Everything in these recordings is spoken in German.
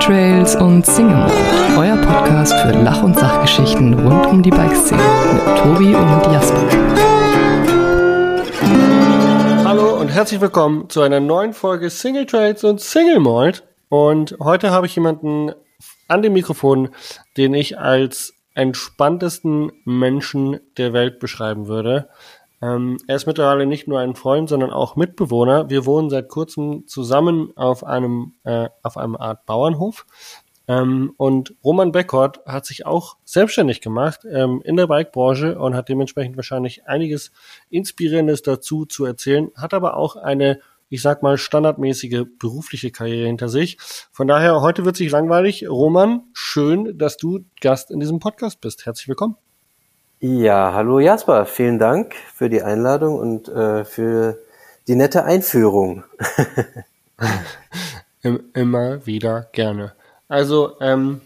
Trails und Single Mode, euer Podcast für Lach- und Sachgeschichten rund um die Bikeszene mit Tobi und Jasper. Hallo und herzlich willkommen zu einer neuen Folge Single Trails und Single Malt. Und heute habe ich jemanden an dem Mikrofon, den ich als entspanntesten Menschen der Welt beschreiben würde. Ähm, er ist mittlerweile nicht nur ein Freund, sondern auch Mitbewohner. Wir wohnen seit kurzem zusammen auf einem, äh, auf einem Art Bauernhof. Ähm, und Roman Beckert hat sich auch selbstständig gemacht ähm, in der Bikebranche und hat dementsprechend wahrscheinlich einiges Inspirierendes dazu zu erzählen, hat aber auch eine ich sag mal, standardmäßige berufliche Karriere hinter sich. Von daher, heute wird sich langweilig. Roman, schön, dass du Gast in diesem Podcast bist. Herzlich willkommen. Ja, hallo Jasper, vielen Dank für die Einladung und äh, für die nette Einführung. Immer wieder gerne. Also, ähm,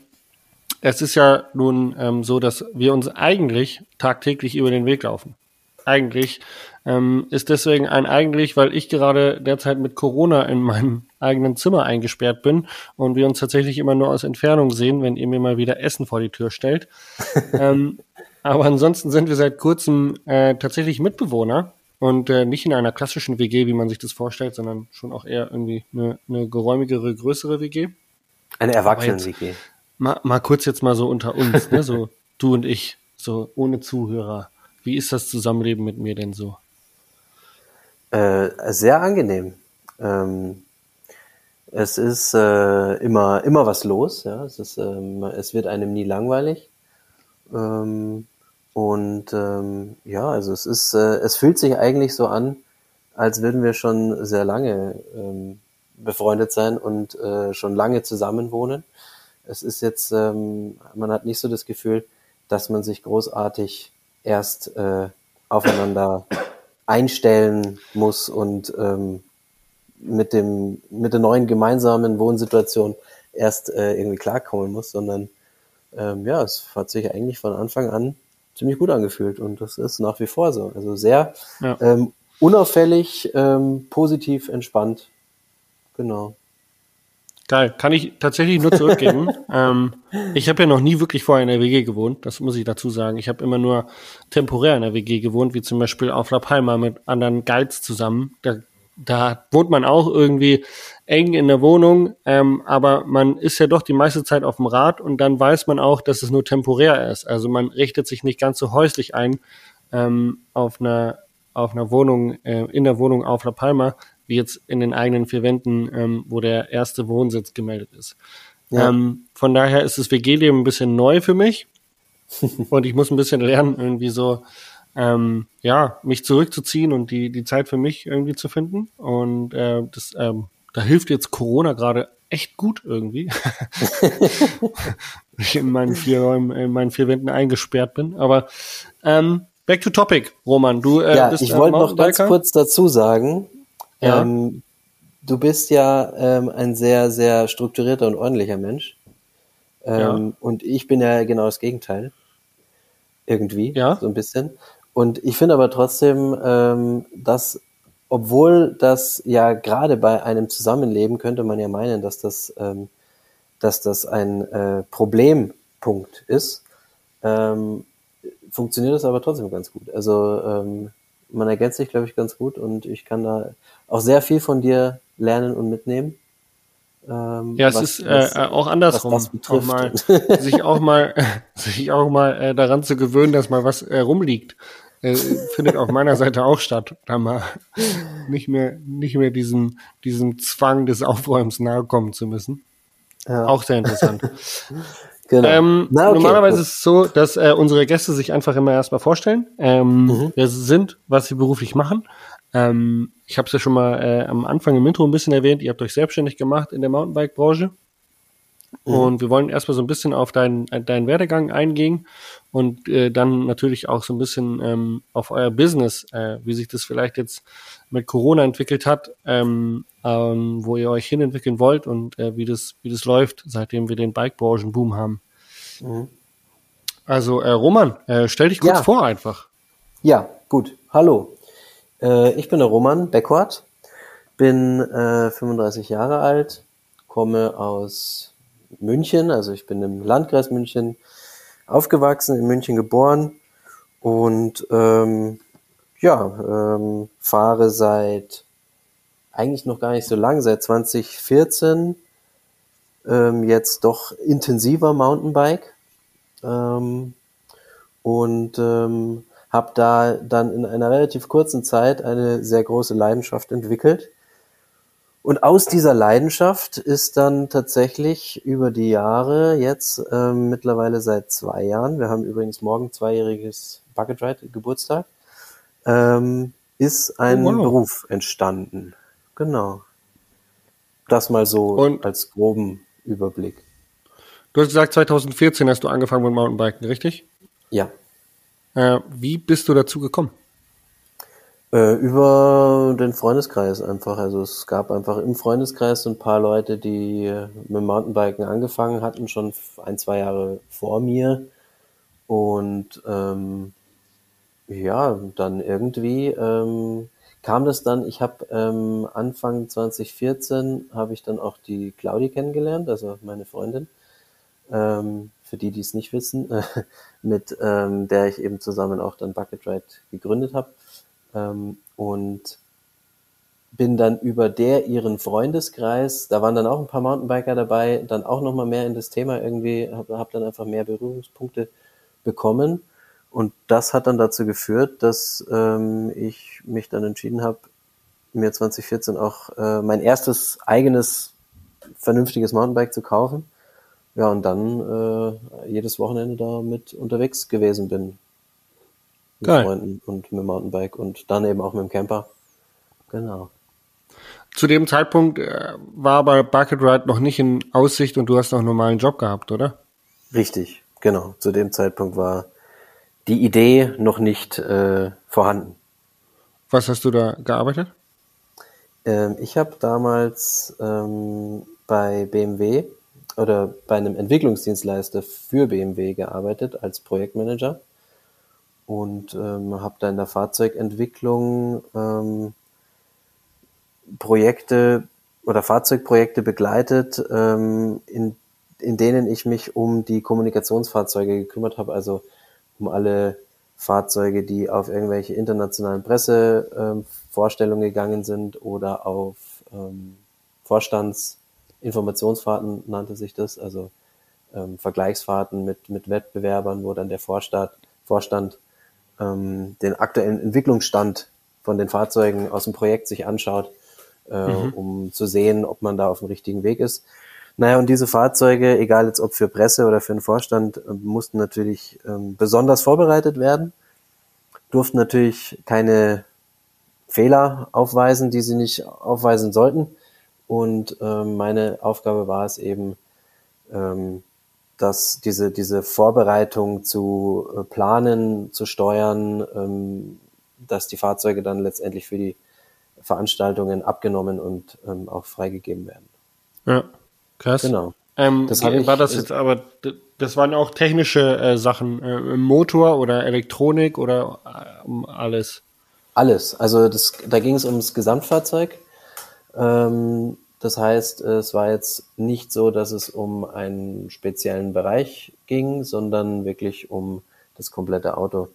es ist ja nun ähm, so, dass wir uns eigentlich tagtäglich über den Weg laufen. Eigentlich ähm, ist deswegen ein eigentlich, weil ich gerade derzeit mit Corona in meinem eigenen Zimmer eingesperrt bin und wir uns tatsächlich immer nur aus Entfernung sehen, wenn ihr mir mal wieder Essen vor die Tür stellt. ähm, aber ansonsten sind wir seit kurzem äh, tatsächlich Mitbewohner und äh, nicht in einer klassischen WG, wie man sich das vorstellt, sondern schon auch eher irgendwie eine, eine geräumigere, größere WG. Eine Erwachsenen-WG. Mal, mal kurz jetzt mal so unter uns, ne? so du und ich, so ohne Zuhörer. Wie ist das Zusammenleben mit mir denn so? Äh, sehr angenehm. Ähm, es ist äh, immer immer was los, ja. Es ist, ähm, es wird einem nie langweilig. Ähm, und ähm, ja, also es ist, äh, es fühlt sich eigentlich so an, als würden wir schon sehr lange ähm, befreundet sein und äh, schon lange zusammen wohnen. Es ist jetzt, ähm, man hat nicht so das Gefühl, dass man sich großartig erst äh, aufeinander einstellen muss und ähm, mit dem mit der neuen gemeinsamen Wohnsituation erst äh, irgendwie klarkommen muss, sondern ähm, ja, es hat sich eigentlich von Anfang an ziemlich gut angefühlt und das ist nach wie vor so. Also sehr ja. ähm, unauffällig, ähm, positiv, entspannt. Genau. Geil, kann ich tatsächlich nur zurückgeben. ähm, ich habe ja noch nie wirklich vorher in der WG gewohnt, das muss ich dazu sagen. Ich habe immer nur temporär in der WG gewohnt, wie zum Beispiel auf La Palma mit anderen Guides zusammen. Da, da wohnt man auch irgendwie eng in der Wohnung, ähm, aber man ist ja doch die meiste Zeit auf dem Rad und dann weiß man auch, dass es nur temporär ist. Also man richtet sich nicht ganz so häuslich ein ähm, auf einer auf einer Wohnung, äh, in der Wohnung auf La Palma, wie jetzt in den eigenen vier Wänden, ähm, wo der erste Wohnsitz gemeldet ist. Ja. Ähm, von daher ist das WG-Leben ein bisschen neu für mich und ich muss ein bisschen lernen, irgendwie so, ähm, ja, mich zurückzuziehen und die, die Zeit für mich irgendwie zu finden. Und äh, das, ähm, da hilft jetzt Corona gerade echt gut irgendwie. ich in meinen vier Räumen, in meinen vihr Wänden eingesperrt bin. Aber ähm, back to topic, Roman. Du äh, ja, bist ich wollte noch ganz kurz dazu sagen, ja. Ähm, du bist ja ähm, ein sehr, sehr strukturierter und ordentlicher Mensch. Ähm, ja. Und ich bin ja genau das Gegenteil. Irgendwie, ja. so ein bisschen. Und ich finde aber trotzdem, ähm, dass, obwohl das ja gerade bei einem Zusammenleben könnte man ja meinen, dass das, ähm, dass das ein äh, Problempunkt ist, ähm, funktioniert das aber trotzdem ganz gut. Also ähm, man ergänzt sich, glaube ich, ganz gut und ich kann da auch sehr viel von dir lernen und mitnehmen. Ähm, ja, es was, ist äh, was, auch andersrum, auch mal, sich auch mal, sich auch mal äh, daran zu gewöhnen, dass mal was äh, rumliegt, äh, findet auf meiner Seite auch statt, da mal nicht mehr, nicht mehr diesem, diesem Zwang des Aufräumens nahe kommen zu müssen. Ja. Auch sehr interessant. Genau. Ähm, Na, okay, normalerweise ist es so, dass äh, unsere Gäste sich einfach immer erstmal vorstellen, ähm, mhm. wer sie sind, was sie beruflich machen. Ähm, ich habe es ja schon mal äh, am Anfang im Intro ein bisschen erwähnt, ihr habt euch selbstständig gemacht in der Mountainbike-Branche. Mhm. Und wir wollen erstmal so ein bisschen auf deinen, deinen Werdegang eingehen und äh, dann natürlich auch so ein bisschen ähm, auf euer Business, äh, wie sich das vielleicht jetzt mit Corona entwickelt hat, ähm, ähm, wo ihr euch hinentwickeln wollt und äh, wie, das, wie das läuft, seitdem wir den Bike-Branchen-Boom haben. Mhm. Also äh, Roman, äh, stell dich kurz ja. vor einfach. Ja, gut. Hallo. Äh, ich bin der Roman Beckwart, bin äh, 35 Jahre alt, komme aus München, also ich bin im Landkreis München aufgewachsen, in München geboren und ähm, ja, ähm, fahre seit eigentlich noch gar nicht so lang, seit 2014 ähm, jetzt doch intensiver Mountainbike ähm, und ähm, habe da dann in einer relativ kurzen Zeit eine sehr große Leidenschaft entwickelt. Und aus dieser Leidenschaft ist dann tatsächlich über die Jahre jetzt ähm, mittlerweile seit zwei Jahren, wir haben übrigens morgen zweijähriges Bucket Ride Geburtstag, ähm, ist ein oh, wow. Beruf entstanden. Genau. Das mal so Und als groben Überblick. Du hast gesagt, 2014 hast du angefangen mit Mountainbiken, richtig? Ja. Äh, wie bist du dazu gekommen? Äh, über den Freundeskreis einfach. Also es gab einfach im Freundeskreis so ein paar Leute, die mit Mountainbiken angefangen hatten, schon ein, zwei Jahre vor mir. Und ähm, ja, dann irgendwie ähm, kam das dann, ich habe ähm, Anfang 2014 habe ich dann auch die Claudi kennengelernt, also meine Freundin, ähm, für die, die es nicht wissen, äh, mit ähm, der ich eben zusammen auch dann Bucket Ride gegründet habe. Ähm, und bin dann über der ihren Freundeskreis, da waren dann auch ein paar Mountainbiker dabei, dann auch nochmal mehr in das Thema irgendwie, habe hab dann einfach mehr Berührungspunkte bekommen und das hat dann dazu geführt, dass ähm, ich mich dann entschieden habe, mir 2014 auch äh, mein erstes eigenes vernünftiges Mountainbike zu kaufen. Ja, und dann äh, jedes Wochenende da mit unterwegs gewesen bin. Mit Geil. Freunden und mit dem Mountainbike und dann eben auch mit dem Camper. Genau. Zu dem Zeitpunkt äh, war aber Bucket Ride noch nicht in Aussicht und du hast noch einen normalen Job gehabt, oder? Richtig, genau. Zu dem Zeitpunkt war die Idee noch nicht äh, vorhanden. Was hast du da gearbeitet? Ähm, ich habe damals ähm, bei BMW oder bei einem Entwicklungsdienstleister für BMW gearbeitet als Projektmanager und ähm, habe da in der Fahrzeugentwicklung ähm, Projekte oder Fahrzeugprojekte begleitet, ähm, in, in denen ich mich um die Kommunikationsfahrzeuge gekümmert habe, also um alle Fahrzeuge, die auf irgendwelche internationalen Pressevorstellungen ähm, gegangen sind oder auf ähm, Vorstandsinformationsfahrten nannte sich das, also ähm, Vergleichsfahrten mit, mit Wettbewerbern, wo dann der Vorstand, Vorstand ähm, den aktuellen Entwicklungsstand von den Fahrzeugen aus dem Projekt sich anschaut, äh, mhm. um zu sehen, ob man da auf dem richtigen Weg ist. Naja, und diese Fahrzeuge, egal jetzt ob für Presse oder für den Vorstand, äh, mussten natürlich ähm, besonders vorbereitet werden, durften natürlich keine Fehler aufweisen, die sie nicht aufweisen sollten. Und ähm, meine Aufgabe war es eben, ähm, dass diese, diese Vorbereitung zu äh, planen, zu steuern, ähm, dass die Fahrzeuge dann letztendlich für die Veranstaltungen abgenommen und ähm, auch freigegeben werden. Ja. Krass. Genau. Ähm, das ich, war das jetzt aber, das waren auch technische äh, Sachen, äh, Motor oder Elektronik oder äh, um alles? Alles. Also das, da ging es ums Gesamtfahrzeug. Ähm, das heißt, es war jetzt nicht so, dass es um einen speziellen Bereich ging, sondern wirklich um das komplette Auto.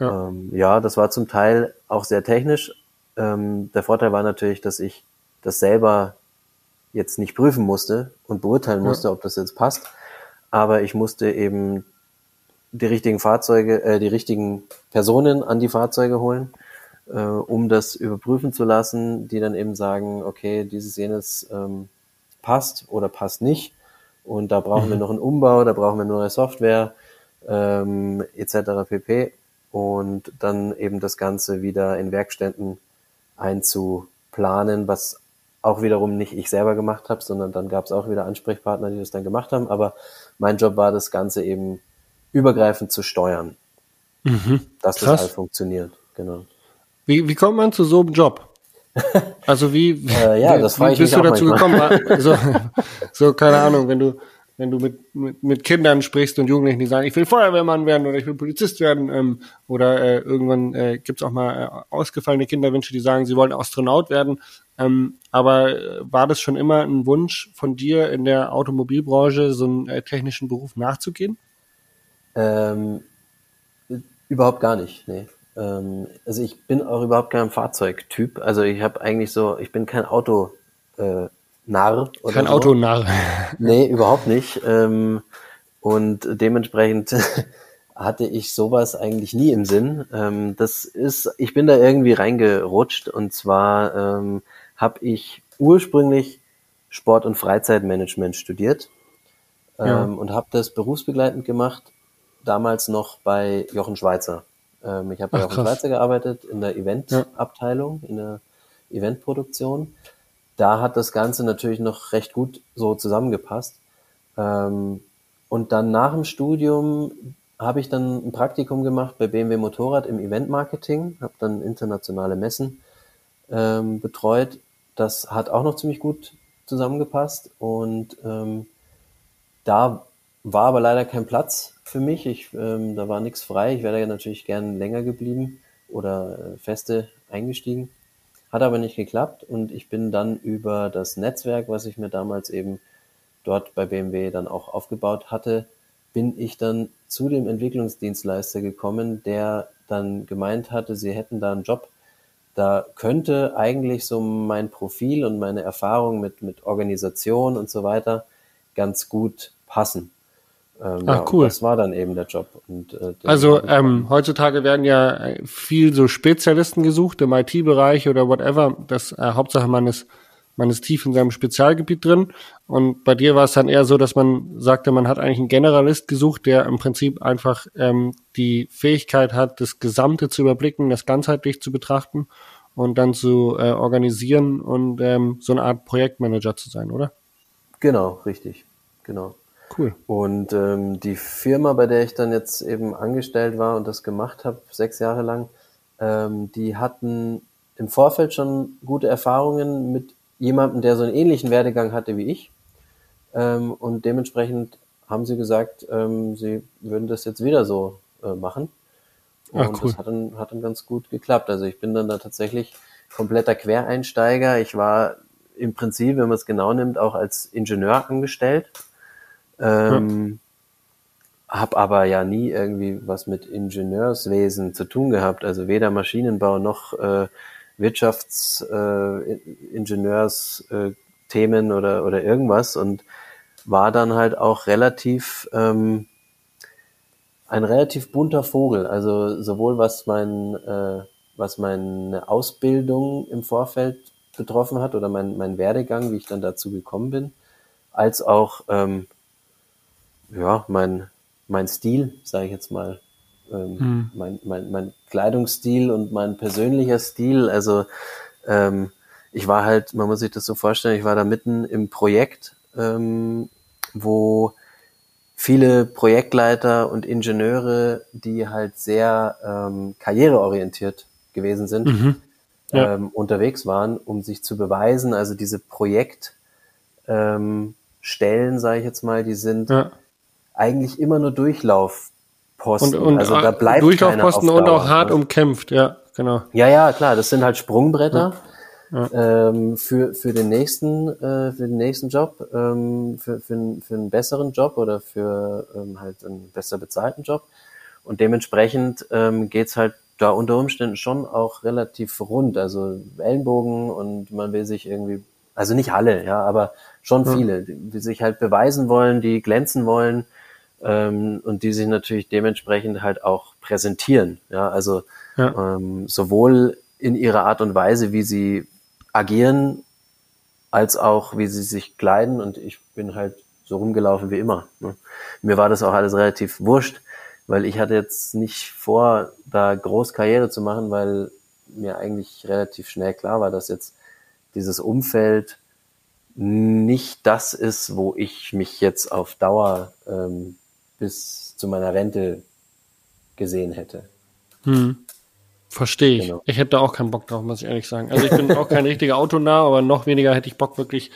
Ja, ähm, ja das war zum Teil auch sehr technisch. Ähm, der Vorteil war natürlich, dass ich das selber jetzt nicht prüfen musste und beurteilen musste, ja. ob das jetzt passt. Aber ich musste eben die richtigen Fahrzeuge, äh, die richtigen Personen an die Fahrzeuge holen, äh, um das überprüfen zu lassen, die dann eben sagen, okay, dieses jenes ähm, passt oder passt nicht. Und da brauchen mhm. wir noch einen Umbau, da brauchen wir neue Software, ähm, etc. pp. Und dann eben das Ganze wieder in Werkstätten einzuplanen, was auch wiederum nicht ich selber gemacht habe, sondern dann gab es auch wieder Ansprechpartner, die das dann gemacht haben. Aber mein Job war, das Ganze eben übergreifend zu steuern, mhm. dass Krass. das halt funktioniert. Genau. Wie, wie kommt man zu so einem Job? Also wie, äh, ja, wie bist du dazu manchmal. gekommen? so, so, keine Ahnung, wenn du wenn du mit, mit, mit Kindern sprichst und Jugendlichen, die sagen, ich will Feuerwehrmann werden oder ich will Polizist werden, ähm, oder äh, irgendwann äh, gibt es auch mal äh, ausgefallene Kinderwünsche, die sagen, sie wollen Astronaut werden. Ähm, aber äh, war das schon immer ein Wunsch von dir in der Automobilbranche, so einen äh, technischen Beruf nachzugehen? Ähm, überhaupt gar nicht, nee. Ähm, also ich bin auch überhaupt kein Fahrzeugtyp. Also ich habe eigentlich so, ich bin kein Auto. Äh, Narr. Oder Kein so. Autonarr. Nee, überhaupt nicht. Ähm, und dementsprechend hatte ich sowas eigentlich nie im Sinn. Ähm, das ist, ich bin da irgendwie reingerutscht und zwar ähm, habe ich ursprünglich Sport- und Freizeitmanagement studiert ja. Ähm, und habe das berufsbegleitend gemacht, damals noch bei Jochen Schweizer. Ähm, ich habe Ach, Jochen krass. Schweizer gearbeitet in der Eventabteilung, ja. in der Eventproduktion da hat das Ganze natürlich noch recht gut so zusammengepasst. Ähm, und dann nach dem Studium habe ich dann ein Praktikum gemacht bei BMW Motorrad im Eventmarketing, habe dann internationale Messen ähm, betreut. Das hat auch noch ziemlich gut zusammengepasst und ähm, da war aber leider kein Platz für mich. Ich, ähm, da war nichts frei. Ich wäre natürlich gern länger geblieben oder äh, feste eingestiegen. Hat aber nicht geklappt und ich bin dann über das Netzwerk, was ich mir damals eben dort bei BMW dann auch aufgebaut hatte, bin ich dann zu dem Entwicklungsdienstleister gekommen, der dann gemeint hatte, sie hätten da einen Job. Da könnte eigentlich so mein Profil und meine Erfahrung mit, mit Organisation und so weiter ganz gut passen. Ähm, Ach, ja, cool. Das war dann eben der Job. Und, äh, also ähm, heutzutage werden ja äh, viel so Spezialisten gesucht im IT-Bereich oder whatever. Das äh, Hauptsache man ist, man ist tief in seinem Spezialgebiet drin. Und bei dir war es dann eher so, dass man sagte, man hat eigentlich einen Generalist gesucht, der im Prinzip einfach ähm, die Fähigkeit hat, das Gesamte zu überblicken, das ganzheitlich zu betrachten und dann zu äh, organisieren und ähm, so eine Art Projektmanager zu sein, oder? Genau, richtig. Genau. Cool. Und ähm, die Firma, bei der ich dann jetzt eben angestellt war und das gemacht habe, sechs Jahre lang, ähm, die hatten im Vorfeld schon gute Erfahrungen mit jemandem, der so einen ähnlichen Werdegang hatte wie ich. Ähm, und dementsprechend haben sie gesagt, ähm, sie würden das jetzt wieder so äh, machen. Und Ach, cool. das hat dann, hat dann ganz gut geklappt. Also ich bin dann da tatsächlich kompletter Quereinsteiger. Ich war im Prinzip, wenn man es genau nimmt, auch als Ingenieur angestellt ähm, ja. Hab aber ja nie irgendwie was mit Ingenieurswesen zu tun gehabt, also weder Maschinenbau noch äh, Wirtschaftsingenieursthemen äh, oder, oder irgendwas und war dann halt auch relativ ähm, ein relativ bunter Vogel. Also sowohl was mein äh, was meine Ausbildung im Vorfeld betroffen hat oder mein, mein Werdegang, wie ich dann dazu gekommen bin, als auch ähm, ja, mein, mein Stil, sage ich jetzt mal. Ähm, hm. mein, mein, mein Kleidungsstil und mein persönlicher Stil. Also ähm, ich war halt, man muss sich das so vorstellen, ich war da mitten im Projekt, ähm, wo viele Projektleiter und Ingenieure, die halt sehr ähm, karriereorientiert gewesen sind, mhm. ja. ähm, unterwegs waren, um sich zu beweisen. Also diese Projektstellen, ähm, sage ich jetzt mal, die sind ja eigentlich immer nur Durchlaufposten. Und, und also da bleibt Durchlaufposten und auch hart umkämpft, ja, genau. Ja, ja, klar, das sind halt Sprungbretter. Ja. Ähm, für, für den nächsten, äh, für den nächsten Job, ähm, für, für, für einen besseren Job oder für ähm, halt einen besser bezahlten Job. Und dementsprechend ähm, geht's halt da unter Umständen schon auch relativ rund. Also Ellenbogen und man will sich irgendwie, also nicht alle, ja, aber schon viele, die sich halt beweisen wollen, die glänzen wollen ähm, und die sich natürlich dementsprechend halt auch präsentieren. Ja, also ja. Ähm, sowohl in ihrer Art und Weise, wie sie agieren, als auch wie sie sich kleiden. Und ich bin halt so rumgelaufen wie immer. Ne? Mir war das auch alles relativ wurscht, weil ich hatte jetzt nicht vor, da groß Karriere zu machen, weil mir eigentlich relativ schnell klar war, dass jetzt dieses Umfeld nicht das ist, wo ich mich jetzt auf Dauer ähm, bis zu meiner Rente gesehen hätte. Hm. Verstehe ich. Genau. Ich hätte da auch keinen Bock drauf, muss ich ehrlich sagen. Also ich bin auch kein richtiger Autonah, aber noch weniger hätte ich Bock wirklich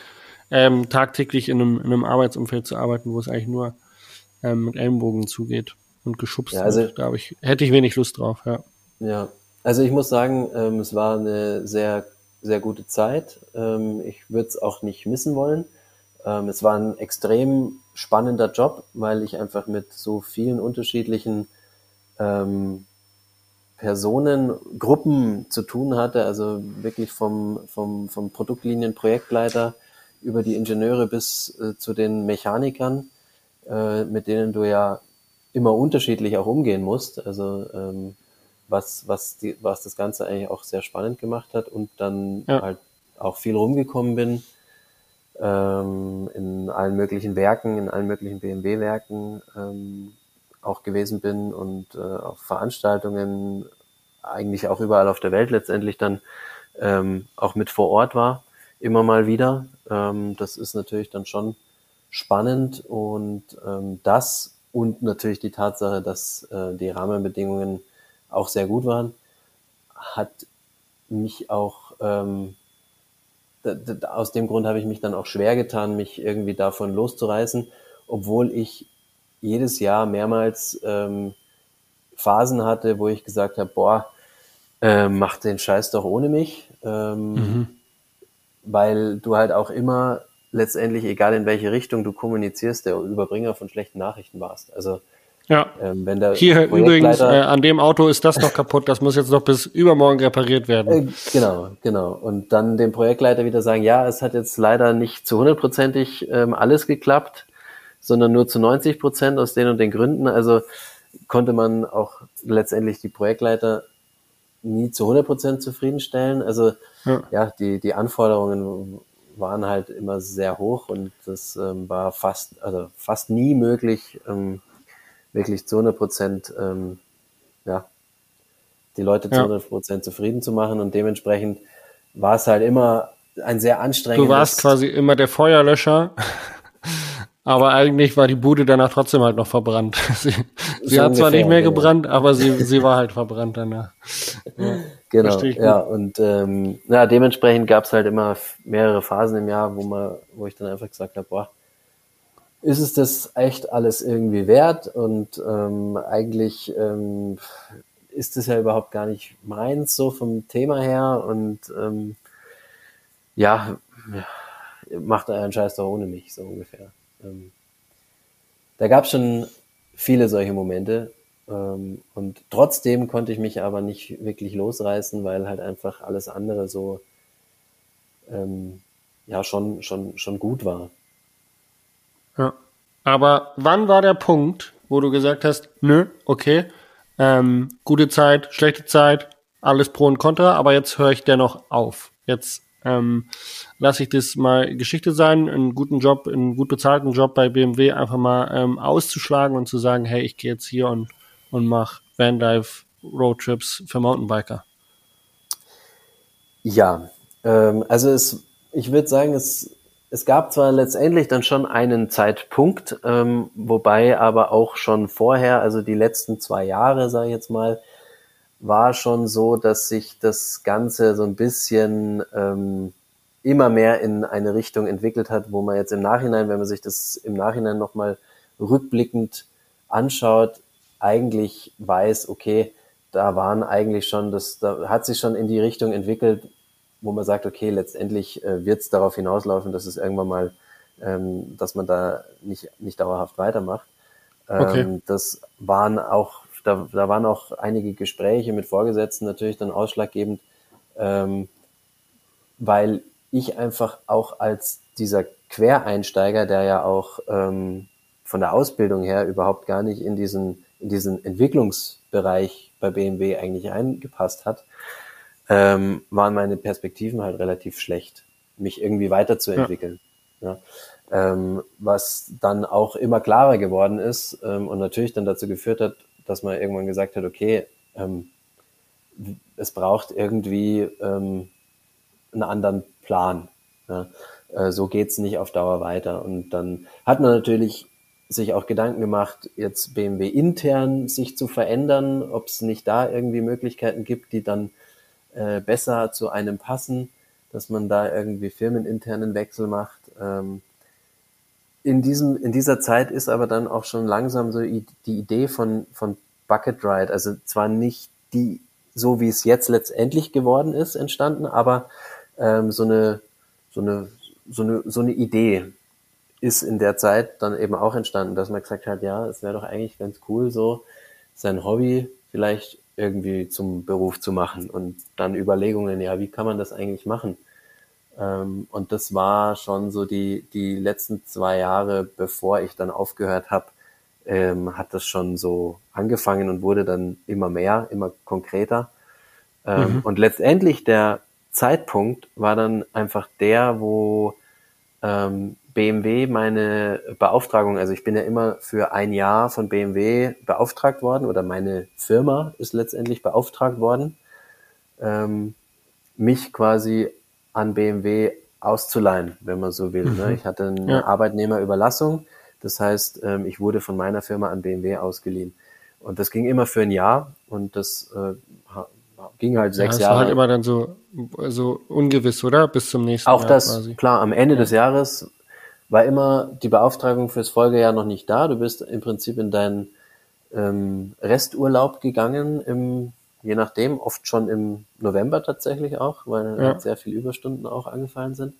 ähm, tagtäglich in einem, in einem Arbeitsumfeld zu arbeiten, wo es eigentlich nur ähm, mit Ellenbogen zugeht und geschubst ja, also, wird. Da ich, hätte ich wenig Lust drauf, ja. Ja, also ich muss sagen, ähm, es war eine sehr, sehr gute Zeit. Ähm, ich würde es auch nicht missen wollen. Ähm, es war ein extrem spannender Job, weil ich einfach mit so vielen unterschiedlichen ähm, Personen, Gruppen zu tun hatte, also wirklich vom, vom, vom Produktlinienprojektleiter über die Ingenieure bis äh, zu den Mechanikern, äh, mit denen du ja immer unterschiedlich auch umgehen musst. Also ähm, was, was, die, was das Ganze eigentlich auch sehr spannend gemacht hat und dann ja. halt auch viel rumgekommen bin ähm, in allen möglichen Werken, in allen möglichen BMW-Werken ähm, auch gewesen bin und äh, auf Veranstaltungen eigentlich auch überall auf der Welt letztendlich dann ähm, auch mit vor Ort war, immer mal wieder. Ähm, das ist natürlich dann schon spannend und ähm, das und natürlich die Tatsache, dass äh, die Rahmenbedingungen auch sehr gut waren, hat mich auch ähm, aus dem Grund habe ich mich dann auch schwer getan, mich irgendwie davon loszureißen, obwohl ich jedes Jahr mehrmals ähm, Phasen hatte, wo ich gesagt habe, boah, äh, mach den Scheiß doch ohne mich, ähm, mhm. weil du halt auch immer letztendlich, egal in welche Richtung du kommunizierst, der Überbringer von schlechten Nachrichten warst. Also ja. Ähm, wenn der Hier übrigens, äh, an dem Auto ist das noch kaputt, das muss jetzt noch bis übermorgen repariert werden. Äh, genau, genau. Und dann dem Projektleiter wieder sagen, ja, es hat jetzt leider nicht zu hundertprozentig ähm, alles geklappt, sondern nur zu 90 Prozent aus den und den Gründen. Also konnte man auch letztendlich die Projektleiter nie zu 100 Prozent zufriedenstellen. Also ja. ja, die, die Anforderungen waren halt immer sehr hoch und das ähm, war fast, also fast nie möglich, ähm, wirklich zu 100 Prozent, ähm, ja, die Leute zu ja. 100 Prozent zufrieden zu machen und dementsprechend war es halt immer ein sehr anstrengendes. Du warst quasi immer der Feuerlöscher, aber eigentlich war die Bude danach trotzdem halt noch verbrannt. Sie, sie hat zwar nicht mehr genau. gebrannt, aber sie, sie war halt verbrannt danach. Ja, genau, ja, und ähm, ja, dementsprechend gab es halt immer mehrere Phasen im Jahr, wo man, wo ich dann einfach gesagt habe, boah, ist es das echt alles irgendwie wert und ähm, eigentlich ähm, ist es ja überhaupt gar nicht meins so vom Thema her und ähm, ja, macht euren Scheiß doch ohne mich, so ungefähr. Ähm, da gab es schon viele solche Momente ähm, und trotzdem konnte ich mich aber nicht wirklich losreißen, weil halt einfach alles andere so ähm, ja schon schon schon gut war. Ja. Aber wann war der Punkt, wo du gesagt hast, nö, okay, ähm, gute Zeit, schlechte Zeit, alles pro und contra, aber jetzt höre ich dennoch auf. Jetzt ähm, lasse ich das mal Geschichte sein, einen guten Job, einen gut bezahlten Job bei BMW einfach mal ähm, auszuschlagen und zu sagen, hey, ich gehe jetzt hier und, und mache Vanlife Roadtrips für Mountainbiker. Ja, ähm, also es, ich würde sagen, es es gab zwar letztendlich dann schon einen Zeitpunkt, ähm, wobei aber auch schon vorher, also die letzten zwei Jahre, sage ich jetzt mal, war schon so, dass sich das Ganze so ein bisschen ähm, immer mehr in eine Richtung entwickelt hat, wo man jetzt im Nachhinein, wenn man sich das im Nachhinein nochmal rückblickend anschaut, eigentlich weiß, okay, da waren eigentlich schon, das, da hat sich schon in die Richtung entwickelt, wo man sagt, okay, letztendlich äh, wird es darauf hinauslaufen, dass es irgendwann mal, ähm, dass man da nicht, nicht dauerhaft weitermacht. Ähm, okay. Das waren auch, da, da waren auch einige Gespräche mit Vorgesetzten natürlich dann ausschlaggebend, ähm, weil ich einfach auch als dieser Quereinsteiger, der ja auch ähm, von der Ausbildung her überhaupt gar nicht in diesen, in diesen Entwicklungsbereich bei BMW eigentlich eingepasst hat, ähm, waren meine Perspektiven halt relativ schlecht, mich irgendwie weiterzuentwickeln. Ja. ja. Ähm, was dann auch immer klarer geworden ist ähm, und natürlich dann dazu geführt hat, dass man irgendwann gesagt hat, okay, ähm, es braucht irgendwie ähm, einen anderen Plan. Ja. Äh, so geht's nicht auf Dauer weiter. Und dann hat man natürlich sich auch Gedanken gemacht, jetzt BMW intern sich zu verändern, ob es nicht da irgendwie Möglichkeiten gibt, die dann äh, besser zu einem passen. dass man da irgendwie firmeninternen Wechsel macht. Ähm, in diesem, in dieser Zeit ist aber dann auch schon langsam so die Idee von, von Bucket Ride, also zwar nicht die, so wie es jetzt letztendlich geworden ist, entstanden, aber ähm, so eine, so eine, so eine, so eine Idee ist in der Zeit dann eben auch entstanden, dass man gesagt hat, ja, es wäre doch eigentlich ganz cool, so sein Hobby vielleicht irgendwie zum Beruf zu machen und dann Überlegungen, ja, wie kann man das eigentlich machen? Ähm, und das war schon so die, die letzten zwei Jahre, bevor ich dann aufgehört habe, ähm, hat das schon so angefangen und wurde dann immer mehr, immer konkreter. Ähm, mhm. Und letztendlich der Zeitpunkt war dann einfach der, wo ähm, BMW meine Beauftragung, also ich bin ja immer für ein Jahr von BMW beauftragt worden oder meine Firma ist letztendlich beauftragt worden, ähm, mich quasi an BMW auszuleihen, wenn man so will. Ne? Mhm. Ne? Ich hatte eine ja. Arbeitnehmerüberlassung, das heißt, ähm, ich wurde von meiner Firma an BMW ausgeliehen. Und das ging immer für ein Jahr und das äh, ging halt sechs ja, das Jahre. Das war halt immer dann so, so ungewiss, oder? Bis zum nächsten Auch Jahr. Auch das, quasi. klar, am Ende ja. des Jahres war immer die Beauftragung fürs Folgejahr noch nicht da. Du bist im Prinzip in deinen ähm, Resturlaub gegangen, im, je nachdem, oft schon im November tatsächlich auch, weil ja. sehr viele Überstunden auch angefallen sind.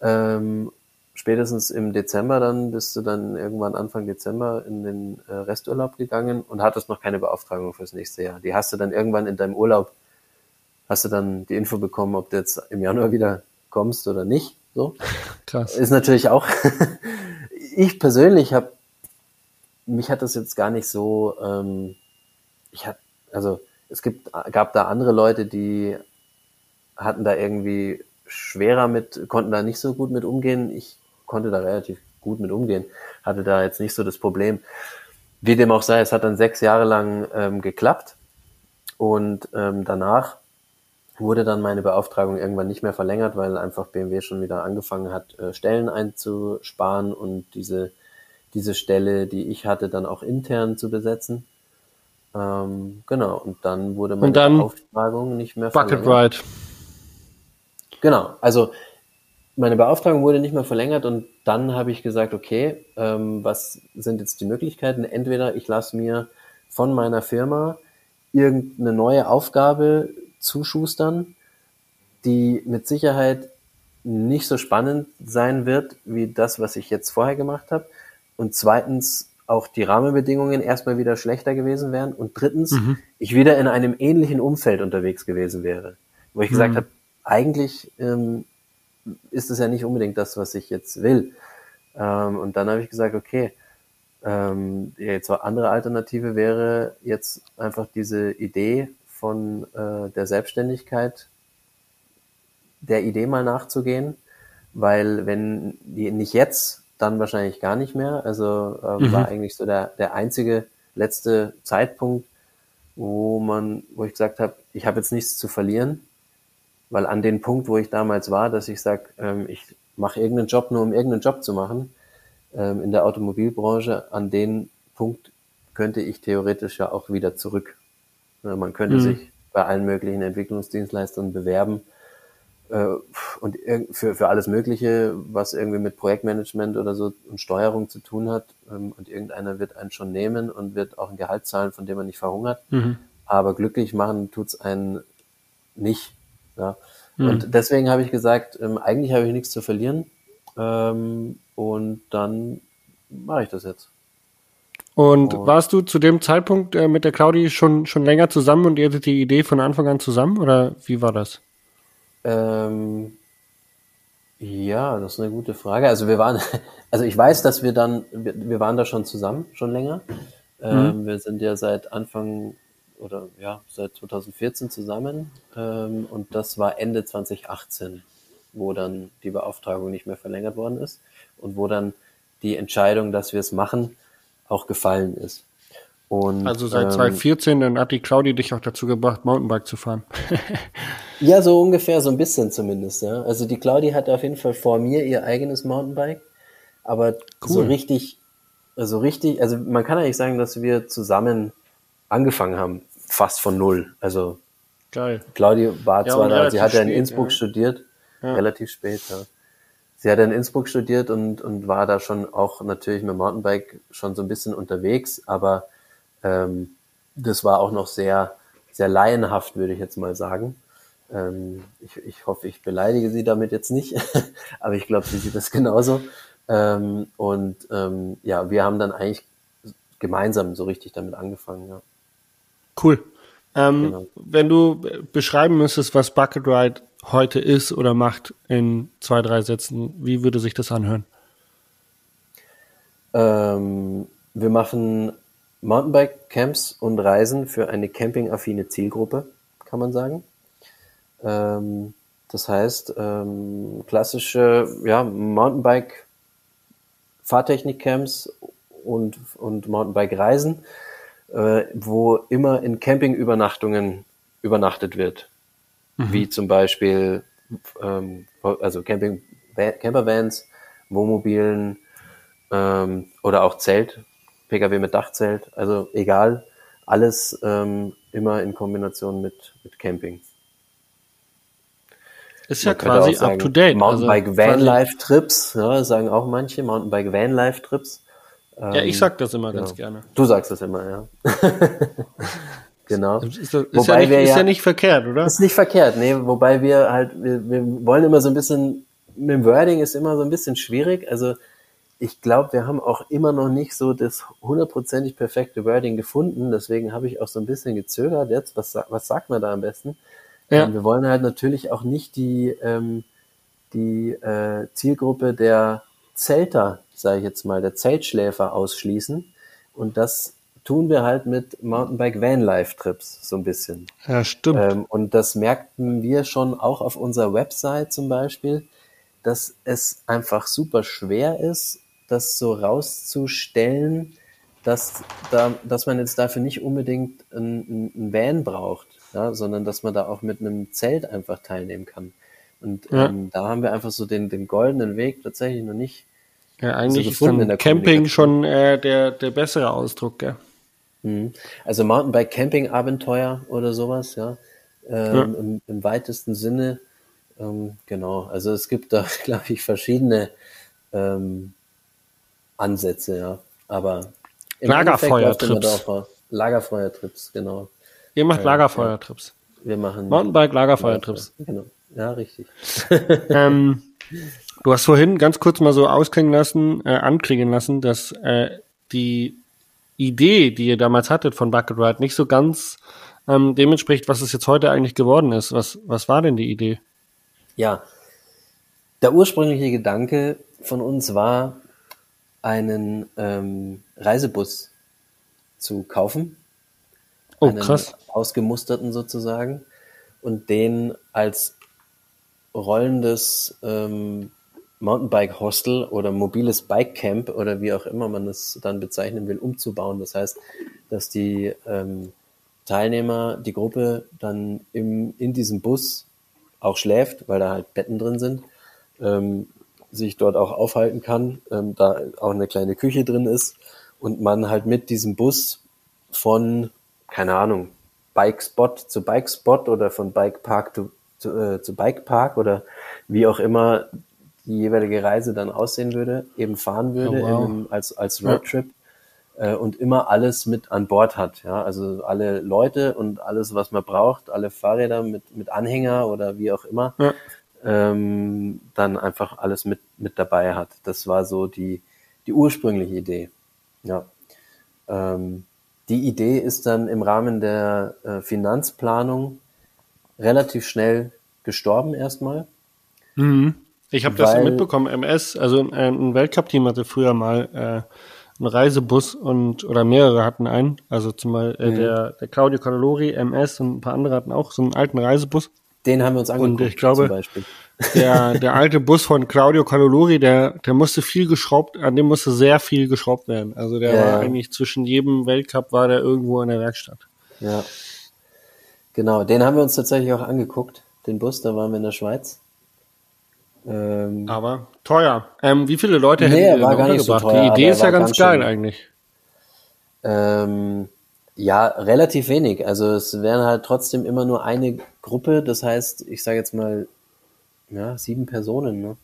Ähm, spätestens im Dezember dann bist du dann irgendwann Anfang Dezember in den äh, Resturlaub gegangen und hattest noch keine Beauftragung fürs nächste Jahr. Die hast du dann irgendwann in deinem Urlaub, hast du dann die Info bekommen, ob du jetzt im Januar wieder kommst oder nicht. So. Krass. Ist natürlich auch. ich persönlich habe, mich hat das jetzt gar nicht so, ähm, ich hab, also es gibt, gab da andere Leute, die hatten da irgendwie schwerer mit, konnten da nicht so gut mit umgehen. Ich konnte da relativ gut mit umgehen, hatte da jetzt nicht so das Problem. Wie dem auch sei, es hat dann sechs Jahre lang ähm, geklappt und ähm, danach wurde dann meine Beauftragung irgendwann nicht mehr verlängert, weil einfach BMW schon wieder angefangen hat, äh, Stellen einzusparen und diese, diese Stelle, die ich hatte, dann auch intern zu besetzen. Ähm, genau, und dann wurde meine dann Beauftragung nicht mehr Bucket verlängert. Ride. Genau, also meine Beauftragung wurde nicht mehr verlängert und dann habe ich gesagt, okay, ähm, was sind jetzt die Möglichkeiten? Entweder ich lasse mir von meiner Firma irgendeine neue Aufgabe zuschustern, die mit Sicherheit nicht so spannend sein wird wie das, was ich jetzt vorher gemacht habe. Und zweitens auch die Rahmenbedingungen erstmal wieder schlechter gewesen wären. Und drittens, mhm. ich wieder in einem ähnlichen Umfeld unterwegs gewesen wäre. Wo ich gesagt mhm. habe, eigentlich ähm, ist es ja nicht unbedingt das, was ich jetzt will. Ähm, und dann habe ich gesagt, okay, ähm, jetzt andere Alternative wäre jetzt einfach diese Idee von äh, der Selbstständigkeit der Idee mal nachzugehen, weil wenn die nicht jetzt, dann wahrscheinlich gar nicht mehr. Also äh, mhm. war eigentlich so der, der einzige letzte Zeitpunkt, wo man, wo ich gesagt habe, ich habe jetzt nichts zu verlieren, weil an den Punkt, wo ich damals war, dass ich sage, ähm, ich mache irgendeinen Job nur um irgendeinen Job zu machen, ähm, in der Automobilbranche, an den Punkt könnte ich theoretisch ja auch wieder zurück. Man könnte mhm. sich bei allen möglichen Entwicklungsdienstleistern bewerben äh, und für, für alles Mögliche, was irgendwie mit Projektmanagement oder so und Steuerung zu tun hat. Ähm, und irgendeiner wird einen schon nehmen und wird auch ein Gehalt zahlen, von dem man nicht verhungert. Mhm. Aber glücklich machen tut's einen nicht. Ja. Mhm. Und deswegen habe ich gesagt, ähm, eigentlich habe ich nichts zu verlieren. Ähm, und dann mache ich das jetzt. Und oh. warst du zu dem Zeitpunkt äh, mit der Claudi schon, schon länger zusammen und ihr hattet die Idee von Anfang an zusammen oder wie war das? Ähm, ja, das ist eine gute Frage. Also wir waren, also ich weiß, dass wir dann, wir, wir waren da schon zusammen, schon länger. Ähm, mhm. Wir sind ja seit Anfang oder ja, seit 2014 zusammen ähm, und das war Ende 2018, wo dann die Beauftragung nicht mehr verlängert worden ist und wo dann die Entscheidung, dass wir es machen, auch gefallen ist. Und, also seit ähm, 2014, dann hat die Claudi dich auch dazu gebracht, Mountainbike zu fahren. ja, so ungefähr, so ein bisschen zumindest, ja. Also die Claudi hat auf jeden Fall vor mir ihr eigenes Mountainbike, aber cool. so richtig, also richtig, also man kann eigentlich sagen, dass wir zusammen angefangen haben, fast von null. Also Geil. Claudi war ja, zwar da, sie hat ja in Innsbruck ja. studiert, ja. relativ spät. Ja. Sie hat in Innsbruck studiert und, und war da schon auch natürlich mit Mountainbike schon so ein bisschen unterwegs, aber ähm, das war auch noch sehr, sehr laienhaft, würde ich jetzt mal sagen. Ähm, ich, ich hoffe, ich beleidige sie damit jetzt nicht, aber ich glaube, sie sieht das genauso. Ähm, und ähm, ja, wir haben dann eigentlich gemeinsam so richtig damit angefangen. Ja. Cool. Ähm, genau. Wenn du beschreiben müsstest, was Bucket Ride heute ist oder macht in zwei, drei Sätzen, wie würde sich das anhören? Ähm, wir machen Mountainbike-Camps und Reisen für eine campingaffine Zielgruppe, kann man sagen. Ähm, das heißt, ähm, klassische ja, Mountainbike-Fahrtechnik-Camps und, und Mountainbike-Reisen äh, wo immer in Campingübernachtungen übernachtet wird. Mhm. Wie zum Beispiel ähm, also Camping Campervans, Wohnmobilen ähm, oder auch Zelt, Pkw mit Dachzelt, also egal, alles ähm, immer in Kombination mit, mit Camping. Ist ja quasi up to date. Mountainbike also Vanlife Trips, ja, sagen auch manche, Mountainbike Vanlife Trips. Ja, ich sag das immer genau. ganz gerne. Du sagst das immer, ja. genau. Ist, ist, ist, ja nicht, ist ja, ja nicht verkehrt, oder? Ist nicht verkehrt, nee, wobei wir halt, wir, wir wollen immer so ein bisschen, mit dem Wording ist immer so ein bisschen schwierig. Also ich glaube, wir haben auch immer noch nicht so das hundertprozentig perfekte Wording gefunden. Deswegen habe ich auch so ein bisschen gezögert jetzt. Was, was sagt man da am besten? Ja. Ähm, wir wollen halt natürlich auch nicht die, ähm, die äh, Zielgruppe der Zelter sage ich jetzt mal, der Zeltschläfer ausschließen. Und das tun wir halt mit Mountainbike Vanlife Trips so ein bisschen. Ja, stimmt. Ähm, und das merkten wir schon auch auf unserer Website zum Beispiel, dass es einfach super schwer ist, das so rauszustellen, dass, da, dass man jetzt dafür nicht unbedingt ein, ein Van braucht, ja, sondern dass man da auch mit einem Zelt einfach teilnehmen kann. Und ja. ähm, da haben wir einfach so den, den goldenen Weg tatsächlich noch nicht ja, eigentlich ist dann Camping schon äh, der, der bessere Ausdruck, gell? Mhm. Also Mountainbike Camping Abenteuer oder sowas, ja. Ähm, ja. Im, Im, weitesten Sinne. Ähm, genau. Also es gibt da, glaube ich, verschiedene ähm, Ansätze, ja. Aber Lagerfeuertrips. Lagerfeuertrips, genau. Ihr macht äh, Lagerfeuertrips. Ja. Wir machen Mountainbike Lagerfeuertrips. Genau. Ja, richtig. ähm, Du hast vorhin ganz kurz mal so ausklingen lassen, äh, anklingen lassen, dass äh, die Idee, die ihr damals hattet von Bucket Ride, nicht so ganz ähm, dem entspricht, was es jetzt heute eigentlich geworden ist. Was, was war denn die Idee? Ja, der ursprüngliche Gedanke von uns war, einen ähm, Reisebus zu kaufen. Oh, einen krass. Ausgemusterten sozusagen. Und den als rollendes ähm, Mountainbike Hostel oder mobiles Bike Camp oder wie auch immer man es dann bezeichnen will, umzubauen. Das heißt, dass die ähm, Teilnehmer, die Gruppe dann im, in diesem Bus auch schläft, weil da halt Betten drin sind, ähm, sich dort auch aufhalten kann, ähm, da auch eine kleine Küche drin ist und man halt mit diesem Bus von, keine Ahnung, Bike Spot zu Bike Spot oder von Bike Park zu, zu, äh, zu Bike Park oder wie auch immer die jeweilige Reise dann aussehen würde, eben fahren würde oh, wow. im, als, als Roadtrip ja. äh, und immer alles mit an Bord hat. Ja? Also alle Leute und alles, was man braucht, alle Fahrräder mit, mit Anhänger oder wie auch immer, ja. ähm, dann einfach alles mit, mit dabei hat. Das war so die, die ursprüngliche Idee. Ja. Ähm, die Idee ist dann im Rahmen der äh, Finanzplanung relativ schnell gestorben erstmal. Mhm. Ich habe das mitbekommen, MS, also ein, ein Weltcup-Team hatte früher mal äh, einen Reisebus und oder mehrere hatten einen. Also zum Beispiel äh, mhm. der, der Claudio Canalori, MS und ein paar andere hatten auch so einen alten Reisebus. Den haben wir uns angeguckt. Und ich glaube, der, der alte Bus von Claudio Canalori, der, der musste viel geschraubt, an dem musste sehr viel geschraubt werden. Also der ja. war eigentlich zwischen jedem Weltcup war der irgendwo in der Werkstatt. Ja. Genau, den haben wir uns tatsächlich auch angeguckt, den Bus, da waren wir in der Schweiz. Ähm, aber teuer. Ähm, wie viele Leute nee, hätten war gar nicht so teuer, Die Idee ist ja ganz, ganz geil schön. eigentlich. Ähm, ja, relativ wenig. Also es wären halt trotzdem immer nur eine Gruppe. Das heißt, ich sage jetzt mal ja, sieben Personen, ne?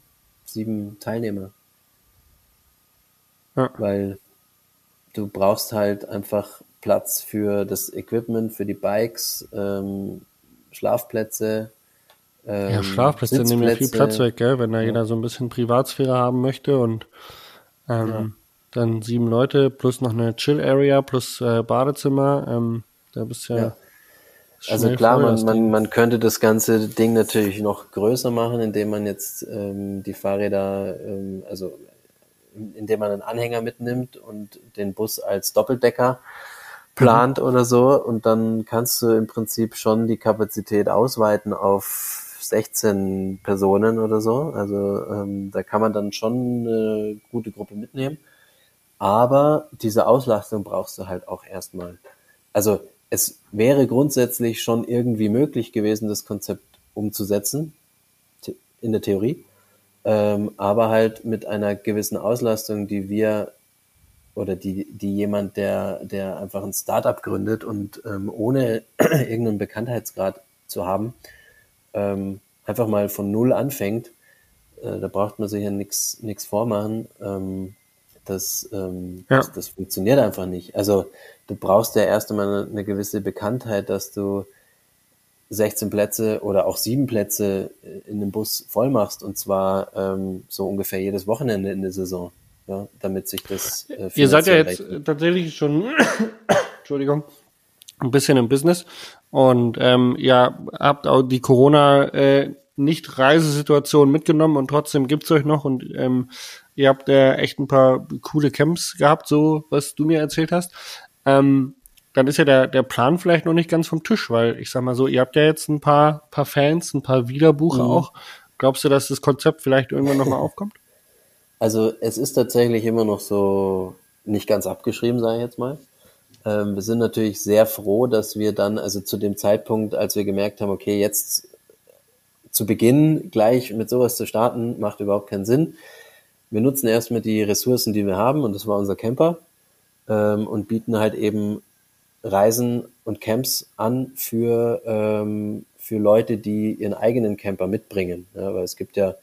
Sieben Teilnehmer. Ja. Weil du brauchst halt einfach Platz für das Equipment, für die Bikes, ähm, Schlafplätze. Ähm, ja, Schlafplätze nehmen ja viel Platz weg, gell? wenn da ja. jeder so ein bisschen Privatsphäre haben möchte und ähm, ja. dann sieben Leute plus noch eine Chill-Area plus äh, Badezimmer. Ähm, da bist ja. ja. Also klar, man, man, man könnte das ganze Ding natürlich noch größer machen, indem man jetzt ähm, die Fahrräder, ähm, also indem man einen Anhänger mitnimmt und den Bus als Doppeldecker plant mhm. oder so. Und dann kannst du im Prinzip schon die Kapazität ausweiten auf 16 Personen oder so. Also ähm, da kann man dann schon eine gute Gruppe mitnehmen. Aber diese Auslastung brauchst du halt auch erstmal. Also es wäre grundsätzlich schon irgendwie möglich gewesen, das Konzept umzusetzen, in der Theorie, ähm, aber halt mit einer gewissen Auslastung, die wir oder die, die jemand, der, der einfach ein Startup gründet und ähm, ohne irgendeinen Bekanntheitsgrad zu haben, ähm, einfach mal von null anfängt, äh, da braucht man sich ja nichts vormachen. Ähm, das, ähm, ja. das, das funktioniert einfach nicht. Also du brauchst ja erst einmal eine, eine gewisse Bekanntheit, dass du 16 Plätze oder auch sieben Plätze in dem Bus voll machst und zwar ähm, so ungefähr jedes Wochenende in der Saison ja, damit sich das. Äh, Ihr seid ja jetzt rechnet. tatsächlich schon, Entschuldigung, ein bisschen im Business und ähm, ihr habt auch die Corona äh, nicht Reisesituation mitgenommen und trotzdem gibt's euch noch und ähm, ihr habt äh, echt ein paar coole Camps gehabt, so was du mir erzählt hast. Ähm, dann ist ja der, der Plan vielleicht noch nicht ganz vom Tisch, weil ich sag mal so, ihr habt ja jetzt ein paar, paar Fans, ein paar Wiederbucher mhm. auch. Glaubst du, dass das Konzept vielleicht irgendwann nochmal aufkommt? Also es ist tatsächlich immer noch so nicht ganz abgeschrieben, sage ich jetzt mal. Ähm, wir sind natürlich sehr froh, dass wir dann, also zu dem Zeitpunkt, als wir gemerkt haben, okay, jetzt zu Beginn gleich mit sowas zu starten, macht überhaupt keinen Sinn. Wir nutzen erstmal die Ressourcen, die wir haben, und das war unser Camper, ähm, und bieten halt eben Reisen und Camps an für, ähm, für Leute, die ihren eigenen Camper mitbringen. Ja, weil es gibt ja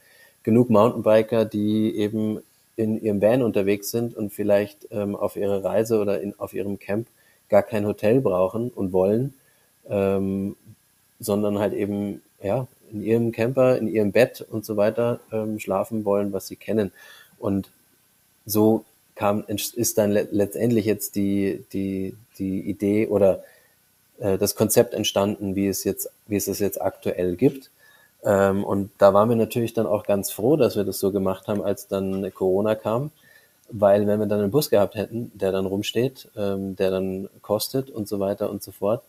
genug Mountainbiker, die eben in ihrem Van unterwegs sind und vielleicht ähm, auf ihrer Reise oder in, auf ihrem Camp gar kein Hotel brauchen und wollen, ähm, sondern halt eben ja in ihrem Camper, in ihrem Bett und so weiter ähm, schlafen wollen, was sie kennen. Und so kam ist dann le letztendlich jetzt die die die Idee oder äh, das Konzept entstanden, wie es jetzt wie es es jetzt aktuell gibt. Ähm, und da waren wir natürlich dann auch ganz froh, dass wir das so gemacht haben, als dann Corona kam. Weil wenn wir dann einen Bus gehabt hätten, der dann rumsteht, ähm, der dann kostet und so weiter und so fort,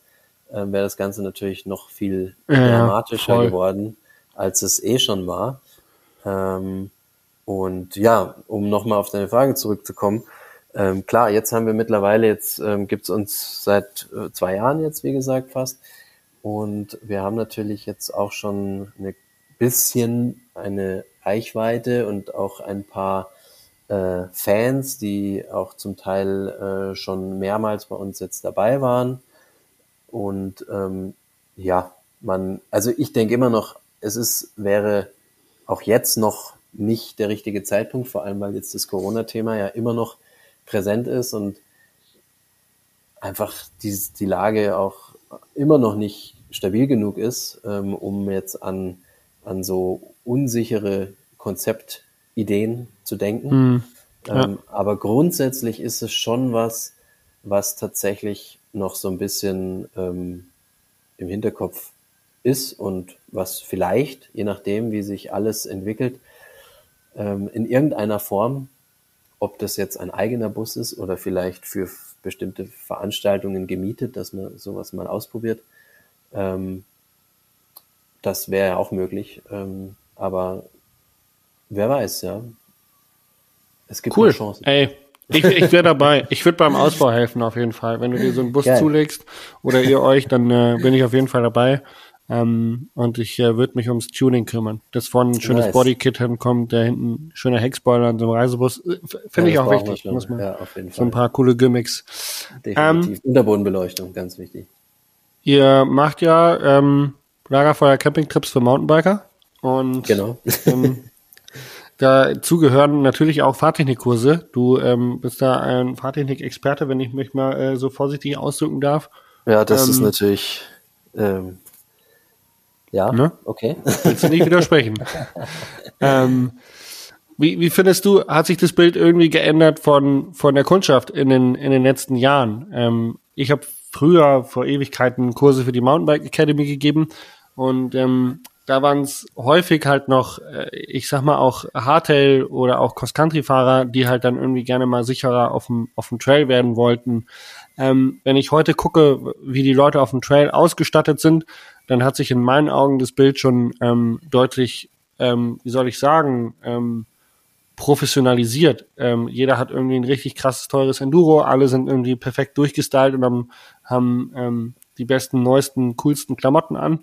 ähm, wäre das Ganze natürlich noch viel ja, dramatischer voll. geworden, als es eh schon war. Ähm, und ja, um nochmal auf deine Frage zurückzukommen, ähm, klar, jetzt haben wir mittlerweile, jetzt ähm, gibt's uns seit äh, zwei Jahren jetzt, wie gesagt, fast, und wir haben natürlich jetzt auch schon ein bisschen eine Reichweite und auch ein paar äh, Fans, die auch zum Teil äh, schon mehrmals bei uns jetzt dabei waren. Und ähm, ja, man, also ich denke immer noch, es ist, wäre auch jetzt noch nicht der richtige Zeitpunkt, vor allem weil jetzt das Corona-Thema ja immer noch präsent ist und einfach die, die Lage auch immer noch nicht stabil genug ist, ähm, um jetzt an, an so unsichere Konzeptideen zu denken. Mhm. Ja. Ähm, aber grundsätzlich ist es schon was, was tatsächlich noch so ein bisschen ähm, im Hinterkopf ist und was vielleicht, je nachdem, wie sich alles entwickelt, ähm, in irgendeiner Form, ob das jetzt ein eigener Bus ist oder vielleicht für bestimmte Veranstaltungen gemietet, dass man sowas mal ausprobiert. Ähm, das wäre ja auch möglich. Ähm, aber wer weiß, ja. Es gibt cool. Chancen. Ey, ich, ich wäre dabei. Ich würde beim Ausbau helfen auf jeden Fall. Wenn du dir so einen Bus Geil. zulegst oder ihr euch, dann äh, bin ich auf jeden Fall dabei. Ähm, und ich äh, würde mich ums Tuning kümmern. Dass vorne ein schönes nice. Bodykit hinkommt, der hinten schöner Heckspoiler an so einem Reisebus. Äh, finde ja, ich auch wichtig. Muss man, ja, auf jeden Fall. So ein paar coole Gimmicks. Definitiv. Ähm, Unterbodenbeleuchtung, ganz wichtig. Ihr macht ja ähm, Lagerfeuer Campingtrips für Mountainbiker. Und genau. ähm, dazu gehören natürlich auch Fahrtechnikkurse. Du ähm, bist da ein Fahrtechnik-Experte, wenn ich mich mal äh, so vorsichtig ausdrücken darf. Ja, das ähm, ist natürlich ähm, ja, ne? okay. Willst du nicht widersprechen? ähm, wie, wie findest du, hat sich das Bild irgendwie geändert von, von der Kundschaft in den, in den letzten Jahren? Ähm, ich habe früher vor Ewigkeiten Kurse für die Mountainbike Academy gegeben und ähm, da waren es häufig halt noch, äh, ich sag mal auch Hardtail oder auch Cross-Country-Fahrer, die halt dann irgendwie gerne mal sicherer auf dem, auf dem Trail werden wollten. Ähm, wenn ich heute gucke, wie die Leute auf dem Trail ausgestattet sind, dann hat sich in meinen Augen das Bild schon ähm, deutlich, ähm, wie soll ich sagen, ähm, professionalisiert. Ähm, jeder hat irgendwie ein richtig krasses, teures Enduro, alle sind irgendwie perfekt durchgestylt und haben, haben ähm, die besten, neuesten, coolsten Klamotten an.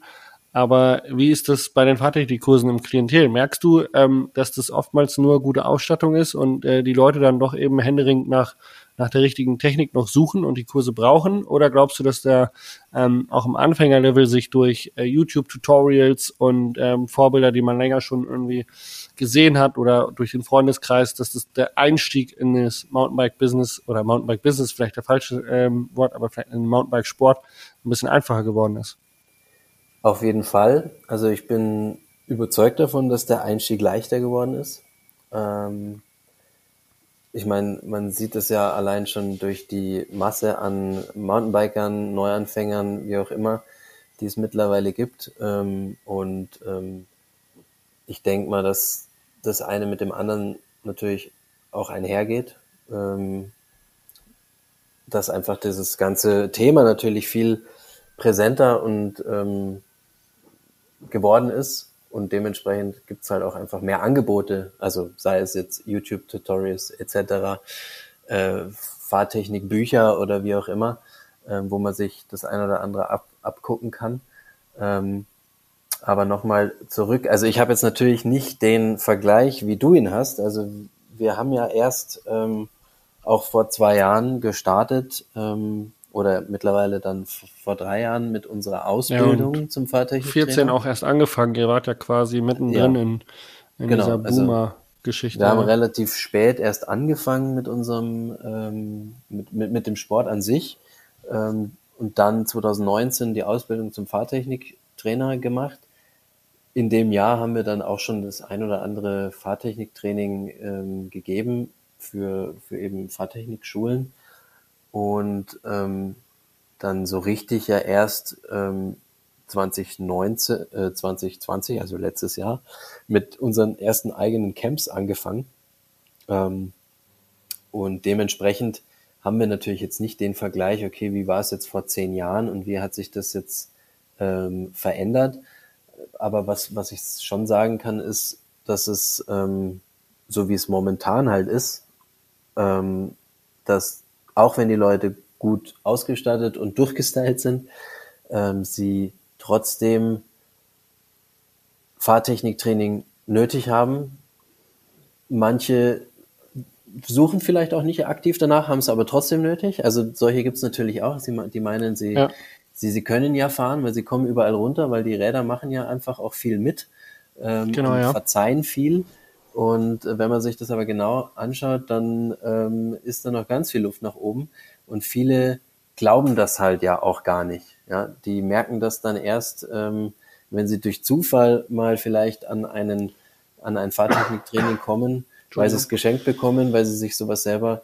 Aber wie ist das bei den Fahrtechnikkursen im Klientel? Merkst du, ähm, dass das oftmals nur gute Ausstattung ist und äh, die Leute dann doch eben händeringend nach nach der richtigen Technik noch suchen und die Kurse brauchen? Oder glaubst du, dass der ähm, auch im Anfängerlevel sich durch äh, YouTube-Tutorials und ähm, Vorbilder, die man länger schon irgendwie gesehen hat oder durch den Freundeskreis, dass das der Einstieg in das Mountainbike-Business oder Mountainbike-Business vielleicht der falsche ähm, Wort, aber vielleicht in Mountainbike-Sport ein bisschen einfacher geworden ist? Auf jeden Fall. Also ich bin überzeugt davon, dass der Einstieg leichter geworden ist. Ähm, ich meine, man sieht es ja allein schon durch die Masse an Mountainbikern, Neuanfängern, wie auch immer, die es mittlerweile gibt. Ähm, und ähm, ich denke mal, dass das eine mit dem anderen natürlich auch einhergeht. Ähm, dass einfach dieses ganze Thema natürlich viel präsenter und geworden ist und dementsprechend gibt's halt auch einfach mehr Angebote, also sei es jetzt YouTube-Tutorials etc., äh, Fahrtechnik-Bücher oder wie auch immer, äh, wo man sich das ein oder andere ab, abgucken kann. Ähm, aber nochmal zurück, also ich habe jetzt natürlich nicht den Vergleich, wie du ihn hast. Also wir haben ja erst ähm, auch vor zwei Jahren gestartet ähm, oder mittlerweile dann vor drei Jahren mit unserer Ausbildung ja, zum Fahrtechniktrainer. 14 auch erst angefangen, ihr wart ja quasi mittendrin ja. in, in genau, dieser also Boomer-Geschichte. Also wir haben relativ spät erst angefangen mit unserem, ähm, mit, mit, mit dem Sport an sich ähm, und dann 2019 die Ausbildung zum Fahrtechniktrainer gemacht. In dem Jahr haben wir dann auch schon das ein oder andere Fahrtechniktraining ähm, gegeben für, für eben Fahrtechnikschulen und ähm, dann so richtig ja erst ähm, 2019, äh, 2020, also letztes Jahr, mit unseren ersten eigenen Camps angefangen. Ähm, und dementsprechend haben wir natürlich jetzt nicht den Vergleich, okay, wie war es jetzt vor zehn Jahren und wie hat sich das jetzt ähm, verändert. Aber was, was ich schon sagen kann, ist, dass es, ähm, so wie es momentan halt ist, ähm, dass auch wenn die Leute gut ausgestattet und durchgestylt sind, ähm, sie trotzdem Fahrtechniktraining nötig haben. Manche suchen vielleicht auch nicht aktiv danach, haben es aber trotzdem nötig. Also solche gibt es natürlich auch. Sie, die meinen, sie, ja. sie, sie können ja fahren, weil sie kommen überall runter, weil die Räder machen ja einfach auch viel mit ähm, genau, ja. verzeihen viel. Und äh, wenn man sich das aber genau anschaut, dann ähm, ist da noch ganz viel Luft nach oben. Und viele glauben das halt ja auch gar nicht. Ja, die merken das dann erst, ähm, wenn sie durch Zufall mal vielleicht an einen an ein Fahrtechniktraining kommen, weil sie es geschenkt bekommen, weil sie sich sowas selber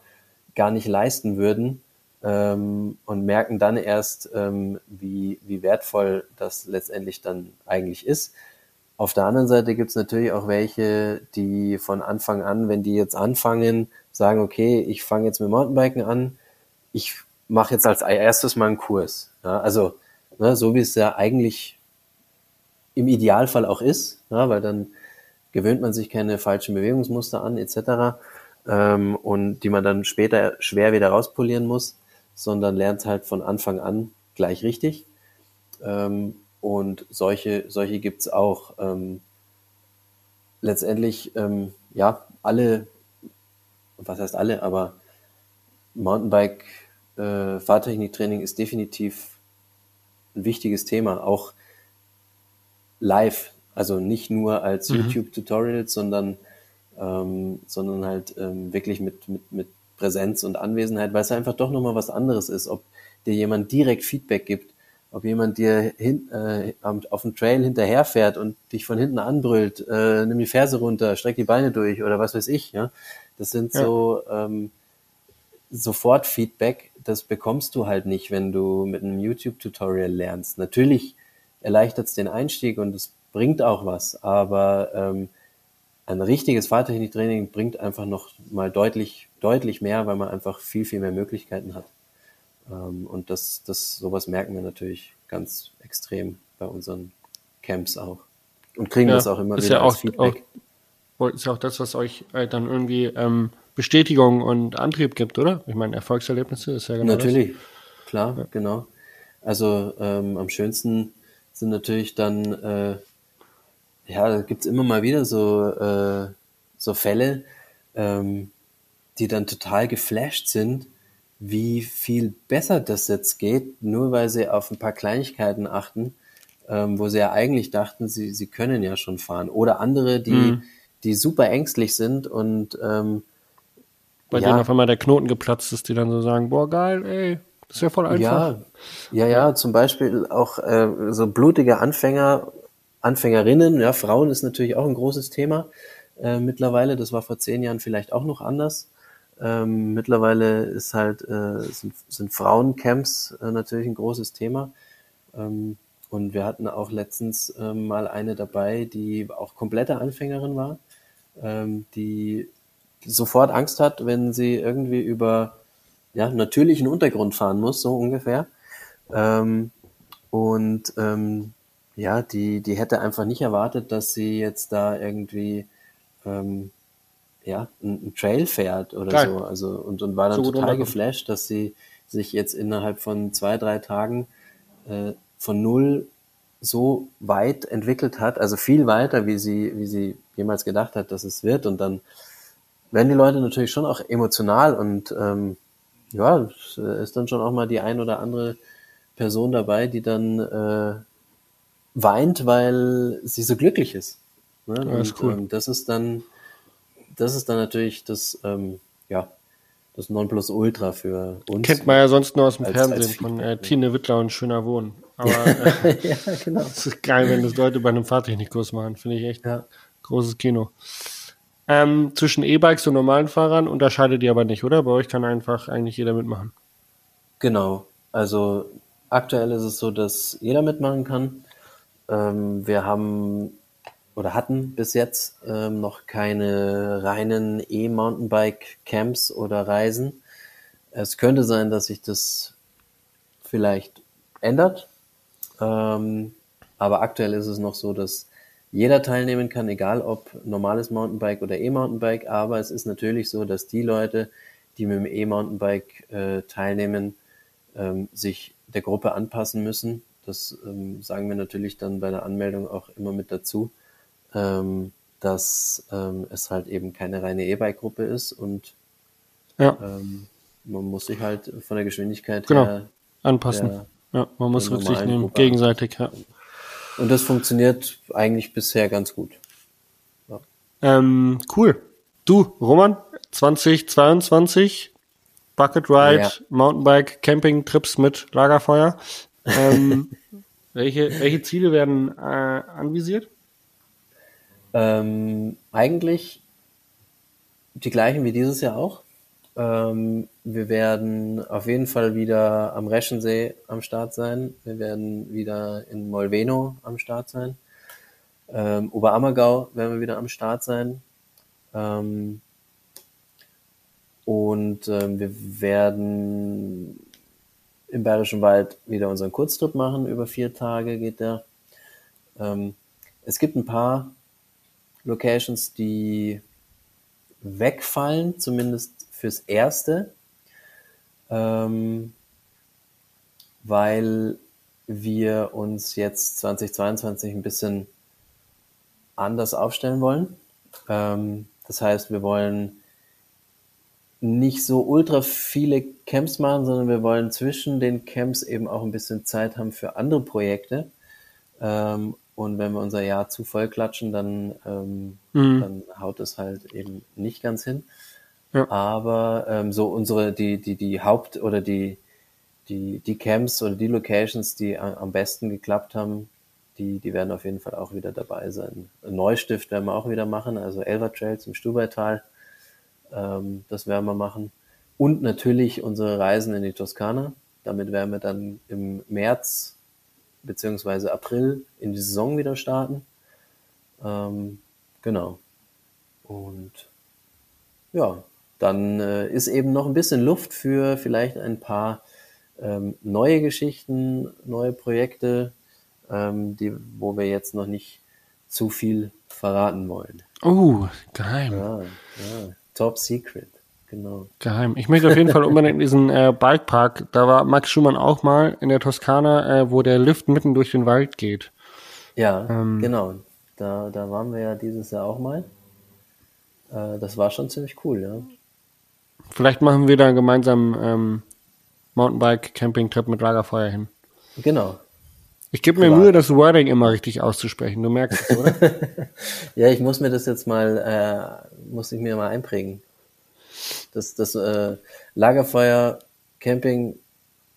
gar nicht leisten würden ähm, und merken dann erst, ähm, wie, wie wertvoll das letztendlich dann eigentlich ist. Auf der anderen Seite gibt es natürlich auch welche, die von Anfang an, wenn die jetzt anfangen, sagen, okay, ich fange jetzt mit Mountainbiken an, ich mache jetzt als erstes mal einen Kurs. Ja, also ne, so wie es ja eigentlich im Idealfall auch ist, ja, weil dann gewöhnt man sich keine falschen Bewegungsmuster an etc. Ähm, und die man dann später schwer wieder rauspolieren muss, sondern lernt halt von Anfang an gleich richtig. Ähm, und solche, solche gibt's auch. Ähm, letztendlich, ähm, ja, alle, was heißt alle, aber Mountainbike, äh, Fahrtechniktraining ist definitiv ein wichtiges Thema, auch live. Also nicht nur als mhm. YouTube-Tutorials, sondern, ähm, sondern halt ähm, wirklich mit, mit, mit Präsenz und Anwesenheit, weil es einfach doch nochmal was anderes ist, ob dir jemand direkt Feedback gibt, ob jemand dir hin, äh, auf dem Trail hinterherfährt und dich von hinten anbrüllt, äh, nimm die Ferse runter, streck die Beine durch oder was weiß ich, ja. Das sind ja. so ähm, sofort Feedback, das bekommst du halt nicht, wenn du mit einem YouTube-Tutorial lernst. Natürlich erleichtert es den Einstieg und es bringt auch was, aber ähm, ein richtiges Fahrtechniktraining bringt einfach noch mal deutlich, deutlich mehr, weil man einfach viel, viel mehr Möglichkeiten hat. Ähm, und das, das, sowas merken wir natürlich ganz extrem bei unseren Camps auch. Und kriegen ja, das auch immer wieder ja als Feedback. Auch, ist ja auch das, was euch halt dann irgendwie ähm, Bestätigung und Antrieb gibt, oder? Ich meine, Erfolgserlebnisse ist ja genau Natürlich, das. klar, ja. genau. Also ähm, am schönsten sind natürlich dann, äh, ja, da gibt's immer mal wieder so, äh, so Fälle, ähm, die dann total geflasht sind, wie viel besser das jetzt geht, nur weil sie auf ein paar Kleinigkeiten achten, ähm, wo sie ja eigentlich dachten, sie, sie können ja schon fahren. Oder andere, die, mhm. die super ängstlich sind und ähm, bei ja. denen auf einmal der Knoten geplatzt ist, die dann so sagen, boah, geil, ey, das ist ja voll einfach. Ja, ja, ja zum Beispiel auch äh, so blutige Anfänger, Anfängerinnen, ja, Frauen ist natürlich auch ein großes Thema äh, mittlerweile. Das war vor zehn Jahren vielleicht auch noch anders. Ähm, mittlerweile ist halt, äh, sind, sind Frauencamps äh, natürlich ein großes Thema. Ähm, und wir hatten auch letztens äh, mal eine dabei, die auch komplette Anfängerin war, ähm, die sofort Angst hat, wenn sie irgendwie über ja, natürlichen Untergrund fahren muss, so ungefähr. Ähm, und ähm, ja, die, die hätte einfach nicht erwartet, dass sie jetzt da irgendwie ähm, ja, ein, Trail fährt oder Geil. so. Also und, und war dann so total geflasht, dass sie sich jetzt innerhalb von zwei, drei Tagen äh, von null so weit entwickelt hat, also viel weiter, wie sie, wie sie jemals gedacht hat, dass es wird. Und dann werden die Leute natürlich schon auch emotional und ähm, ja, es ist dann schon auch mal die ein oder andere Person dabei, die dann äh, weint, weil sie so glücklich ist. Ne? Ja, und, ist cool. Ähm, das ist dann, das ist dann natürlich das, ähm, ja, das Nonplusultra für uns. Kennt man ja sonst nur aus dem als, Fernsehen als von äh, Tine Wittler und Schöner Wohnen. Aber äh, ja, genau. es ist geil, wenn das Leute bei einem Fahrtechnikkurs machen. Finde ich echt ja. großes Kino. Ähm, zwischen E-Bikes und normalen Fahrern unterscheidet ihr aber nicht, oder? Bei euch kann einfach eigentlich jeder mitmachen. Genau. Also aktuell ist es so, dass jeder mitmachen kann. Ähm, wir haben oder hatten bis jetzt ähm, noch keine reinen E-Mountainbike-Camps oder Reisen. Es könnte sein, dass sich das vielleicht ändert. Ähm, aber aktuell ist es noch so, dass jeder teilnehmen kann, egal ob normales Mountainbike oder E-Mountainbike. Aber es ist natürlich so, dass die Leute, die mit dem E-Mountainbike äh, teilnehmen, ähm, sich der Gruppe anpassen müssen. Das ähm, sagen wir natürlich dann bei der Anmeldung auch immer mit dazu, ähm, dass ähm, es halt eben keine reine E-Bike-Gruppe ist und ja. ähm, man muss sich halt von der Geschwindigkeit genau. her anpassen. Der, ja, man muss Rücksicht nehmen, gegenseitig. Ja. Und das funktioniert eigentlich bisher ganz gut. Ja. Ähm, cool. Du, Roman, 2022, Bucket Ride, ja. Mountainbike, Camping, Trips mit Lagerfeuer. Ähm, welche, welche Ziele werden äh, anvisiert? Ähm, eigentlich die gleichen wie dieses Jahr auch. Ähm, wir werden auf jeden Fall wieder am Reschensee am Start sein. Wir werden wieder in Molveno am Start sein. Ähm, Oberammergau werden wir wieder am Start sein. Ähm, und ähm, wir werden im Bayerischen Wald wieder unseren Kurztrip machen. Über vier Tage geht der. Ähm, es gibt ein paar Locations, die wegfallen, zumindest fürs Erste, ähm, weil wir uns jetzt 2022 ein bisschen anders aufstellen wollen. Ähm, das heißt, wir wollen nicht so ultra viele Camps machen, sondern wir wollen zwischen den Camps eben auch ein bisschen Zeit haben für andere Projekte. Ähm, Und wenn wir unser Jahr zu voll klatschen, dann, ähm, mhm. dann haut es halt eben nicht ganz hin. Ja. Aber ähm, so unsere, die, die, die Haupt- oder die, die, die Camps oder die Locations, die am besten geklappt haben, die, die werden auf jeden Fall auch wieder dabei sein. Neustift werden wir auch wieder machen, also Elver Trail zum Stubaital. Ähm, das werden wir machen. Und natürlich unsere Reisen in die Toskana. Damit werden wir dann im März beziehungsweise April in die Saison wieder starten. Ähm, genau. Und ja, dann äh, ist eben noch ein bisschen Luft für vielleicht ein paar ähm, neue Geschichten, neue Projekte, ähm, die, wo wir jetzt noch nicht zu viel verraten wollen. Oh, geheim. Ja, ja. Top Secret. Genau. Geheim. Ich möchte auf jeden Fall unbedingt in diesen äh, Bikepark. Da war Max Schumann auch mal in der Toskana, äh, wo der Lift mitten durch den Wald geht. Ja, ähm, genau. Da, da waren wir ja dieses Jahr auch mal. Äh, das war schon ziemlich cool, ja. Vielleicht machen wir da gemeinsam ähm, Mountainbike-Camping-Trip mit Lagerfeuer hin. Genau. Ich gebe mir Mühe, das Wording immer richtig auszusprechen. Du merkst es, oder? ja, ich muss mir das jetzt mal, äh, muss ich mir mal einprägen. Das, das äh, Lagerfeuer Camping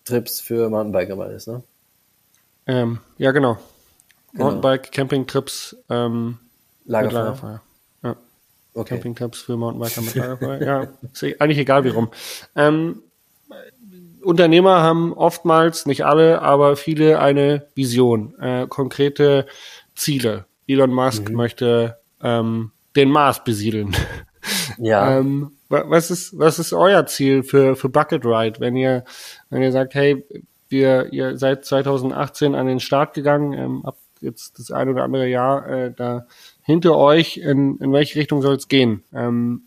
Trips für Mountainbiker war das, ne? Ähm, ja, genau. genau. Mountainbike Camping Trips ähm, Lagerfeuer. Lagerfeuer. Ja. Okay. Camping Trips für Mountainbiker mit Lagerfeuer. ja, ist e-, eigentlich egal wie rum. Ähm, Unternehmer haben oftmals, nicht alle, aber viele eine Vision, äh, konkrete Ziele. Elon Musk mhm. möchte ähm, den Mars besiedeln. Ja. ähm, was ist, was ist euer Ziel für, für Bucket Ride, wenn ihr, wenn ihr sagt, hey, wir, ihr seid 2018 an den Start gegangen, ähm, habt jetzt das ein oder andere Jahr äh, da hinter euch, in, in welche Richtung soll es gehen? Ähm,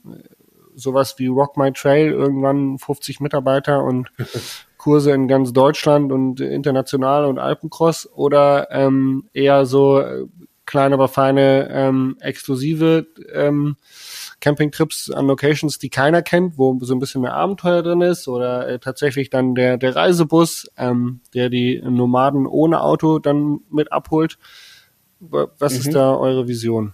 sowas wie Rock My Trail, irgendwann 50 Mitarbeiter und Kurse in ganz Deutschland und international und Alpencross oder ähm, eher so äh, kleine, aber feine ähm, exklusive ähm, Campingtrips an Locations, die keiner kennt, wo so ein bisschen mehr Abenteuer drin ist oder äh, tatsächlich dann der, der Reisebus, ähm, der die Nomaden ohne Auto dann mit abholt. Was mhm. ist da eure Vision?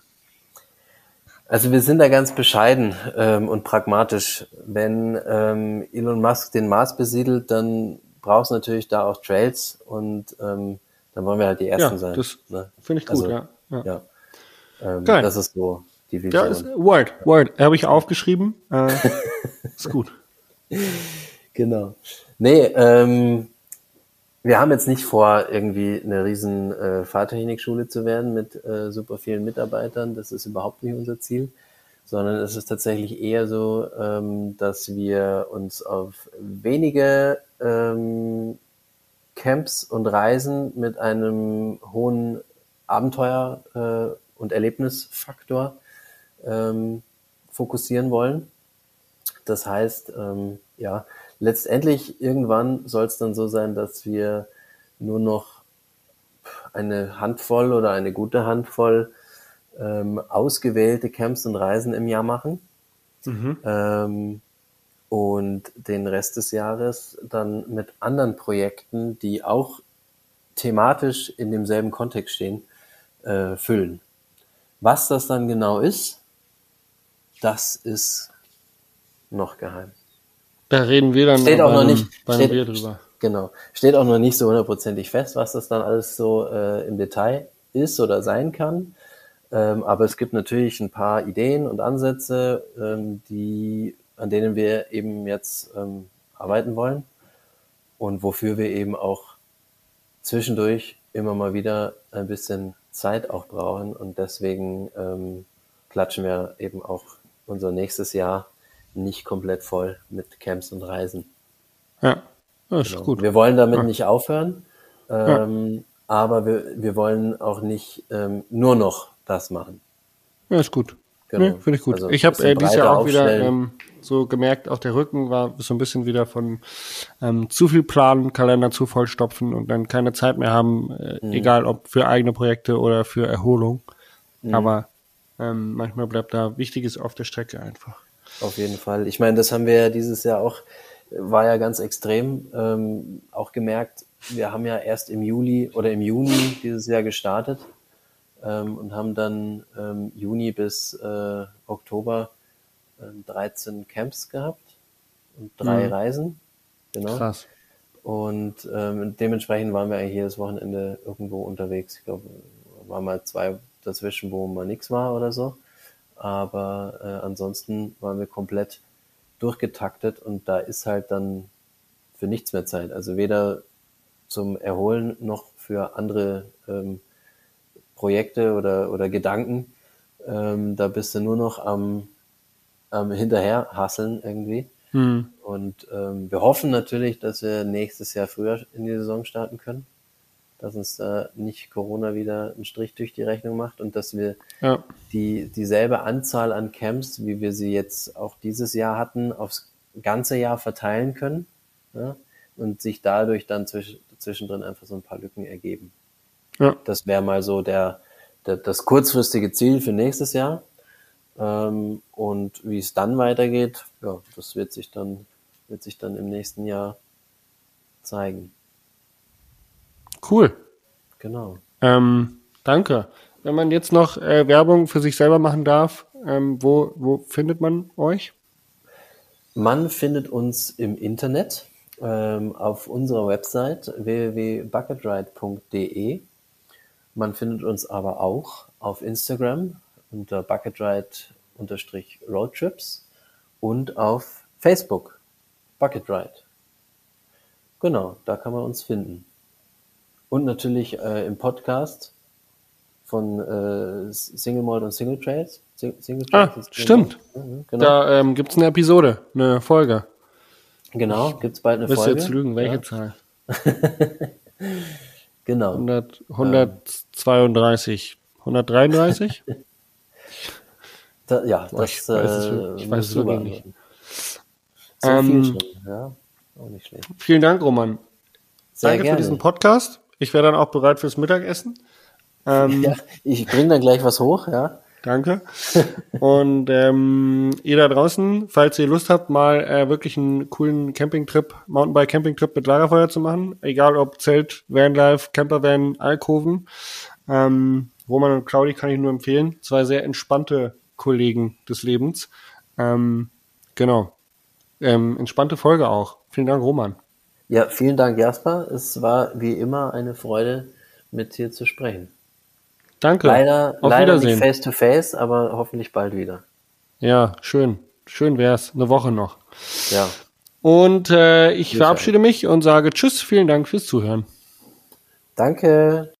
Also wir sind da ganz bescheiden ähm, und pragmatisch. Wenn ähm, Elon Musk den Mars besiedelt, dann brauchst du natürlich da auch Trails und ähm, dann wollen wir halt die Ersten ja, sein. Das ne? finde ich gut, also, ja. ja. ja. Ähm, das ist so die Vision. Ja, ist, Word, Word, habe ich aufgeschrieben. Äh, ist gut. Genau. Nee, ähm, wir haben jetzt nicht vor, irgendwie eine riesen äh, Fahrtechnikschule zu werden mit äh, super vielen Mitarbeitern. Das ist überhaupt nicht unser Ziel, sondern es ist tatsächlich eher so, ähm, dass wir uns auf wenige ähm, Camps und Reisen mit einem hohen Abenteuer äh, und Erlebnisfaktor ähm, fokussieren wollen. Das heißt, ähm, ja, letztendlich irgendwann soll es dann so sein, dass wir nur noch eine Handvoll oder eine gute Handvoll ähm, ausgewählte Camps und Reisen im Jahr machen. Mhm. Ähm, und den Rest des Jahres dann mit anderen Projekten, die auch thematisch in demselben Kontext stehen, äh, füllen. Was das dann genau ist, das ist noch geheim. Da reden wir dann steht auch noch nicht, steht, Bier drüber. Genau. Steht auch noch nicht so hundertprozentig fest, was das dann alles so äh, im Detail ist oder sein kann. Ähm, aber es gibt natürlich ein paar Ideen und Ansätze, ähm, die, an denen wir eben jetzt ähm, arbeiten wollen und wofür wir eben auch zwischendurch immer mal wieder ein bisschen Zeit auch brauchen und deswegen ähm, klatschen wir eben auch unser nächstes Jahr nicht komplett voll mit Camps und Reisen. Ja, das genau. ist gut. Wir wollen damit ja. nicht aufhören, ähm, ja. aber wir, wir wollen auch nicht ähm, nur noch das machen. Ja, ist gut. Genau. Nee, Finde ich gut. Also ich habe äh, dieses Jahr auch wieder ähm, so gemerkt, auch der Rücken war so ein bisschen wieder von ähm, zu viel Planen, Kalender zu voll stopfen und dann keine Zeit mehr haben, äh, mhm. egal ob für eigene Projekte oder für Erholung. Mhm. Aber ähm, manchmal bleibt da Wichtiges auf der Strecke einfach. Auf jeden Fall. Ich meine, das haben wir ja dieses Jahr auch, war ja ganz extrem, ähm, auch gemerkt, wir haben ja erst im Juli oder im Juni dieses Jahr gestartet ähm, und haben dann ähm, Juni bis äh, Oktober äh, 13 Camps gehabt und drei mhm. Reisen. Genau. Krass. Und ähm, dementsprechend waren wir eigentlich jedes Wochenende irgendwo unterwegs. Ich glaube, war mal zwei dazwischen, wo mal nichts war oder so. Aber äh, ansonsten waren wir komplett durchgetaktet und da ist halt dann für nichts mehr Zeit. Also weder zum Erholen noch für andere ähm, Projekte oder, oder Gedanken. Ähm, da bist du nur noch am, am hinterher hasseln irgendwie. Hm. Und ähm, wir hoffen natürlich, dass wir nächstes Jahr früher in die Saison starten können, dass uns da nicht Corona wieder einen Strich durch die Rechnung macht und dass wir ja. die dieselbe Anzahl an Camps, wie wir sie jetzt auch dieses Jahr hatten, aufs ganze Jahr verteilen können ja, und sich dadurch dann zwisch zwischendrin einfach so ein paar Lücken ergeben. Ja. Das wäre mal so der, der, das kurzfristige Ziel für nächstes Jahr. Ähm, und wie es dann weitergeht, ja, das wird sich dann, wird sich dann im nächsten Jahr zeigen. Cool. Genau. Ähm, danke. Wenn man jetzt noch äh, Werbung für sich selber machen darf, ähm, wo, wo findet man euch? Man findet uns im Internet ähm, auf unserer Website www.bucketride.de. Man findet uns aber auch auf Instagram unter bucketride-roadtrips und auf Facebook Bucketride. Genau, da kann man uns finden. Und natürlich äh, im Podcast von äh, Single Malt und Single Trails. Single Trails ah, stimmt. Mhm, genau. Da ähm, gibt es eine Episode, eine Folge. Genau, gibt es bald eine Folge. jetzt lügen, welche ja. Zahl? genau. 100, 132. 133? da, ja, das ich weiß es, äh, ich weiß es wirklich nicht. So ähm, viel schon, ja. Auch nicht schlecht. Vielen Dank, Roman. Sehr Danke gerne. für diesen Podcast. Ich wäre dann auch bereit fürs Mittagessen. Ähm, ja, ich bringe dann gleich was hoch, ja. Danke. Und ähm, ihr da draußen, falls ihr Lust habt, mal äh, wirklich einen coolen Campingtrip, Mountainbike-Campingtrip mit Lagerfeuer zu machen, egal ob Zelt, Vanlife, Campervan, Alkoven, ähm, Roman und Claudi kann ich nur empfehlen. Zwei sehr entspannte Kollegen des Lebens. Ähm, genau. Ähm, entspannte Folge auch. Vielen Dank, Roman. Ja, vielen Dank, Jasper. Es war wie immer eine Freude, mit dir zu sprechen. Danke. Leider, Auf leider nicht face to face, aber hoffentlich bald wieder. Ja, schön. Schön wär's. Eine Woche noch. Ja. Und äh, ich verabschiede mich und sage Tschüss. Vielen Dank fürs Zuhören. Danke.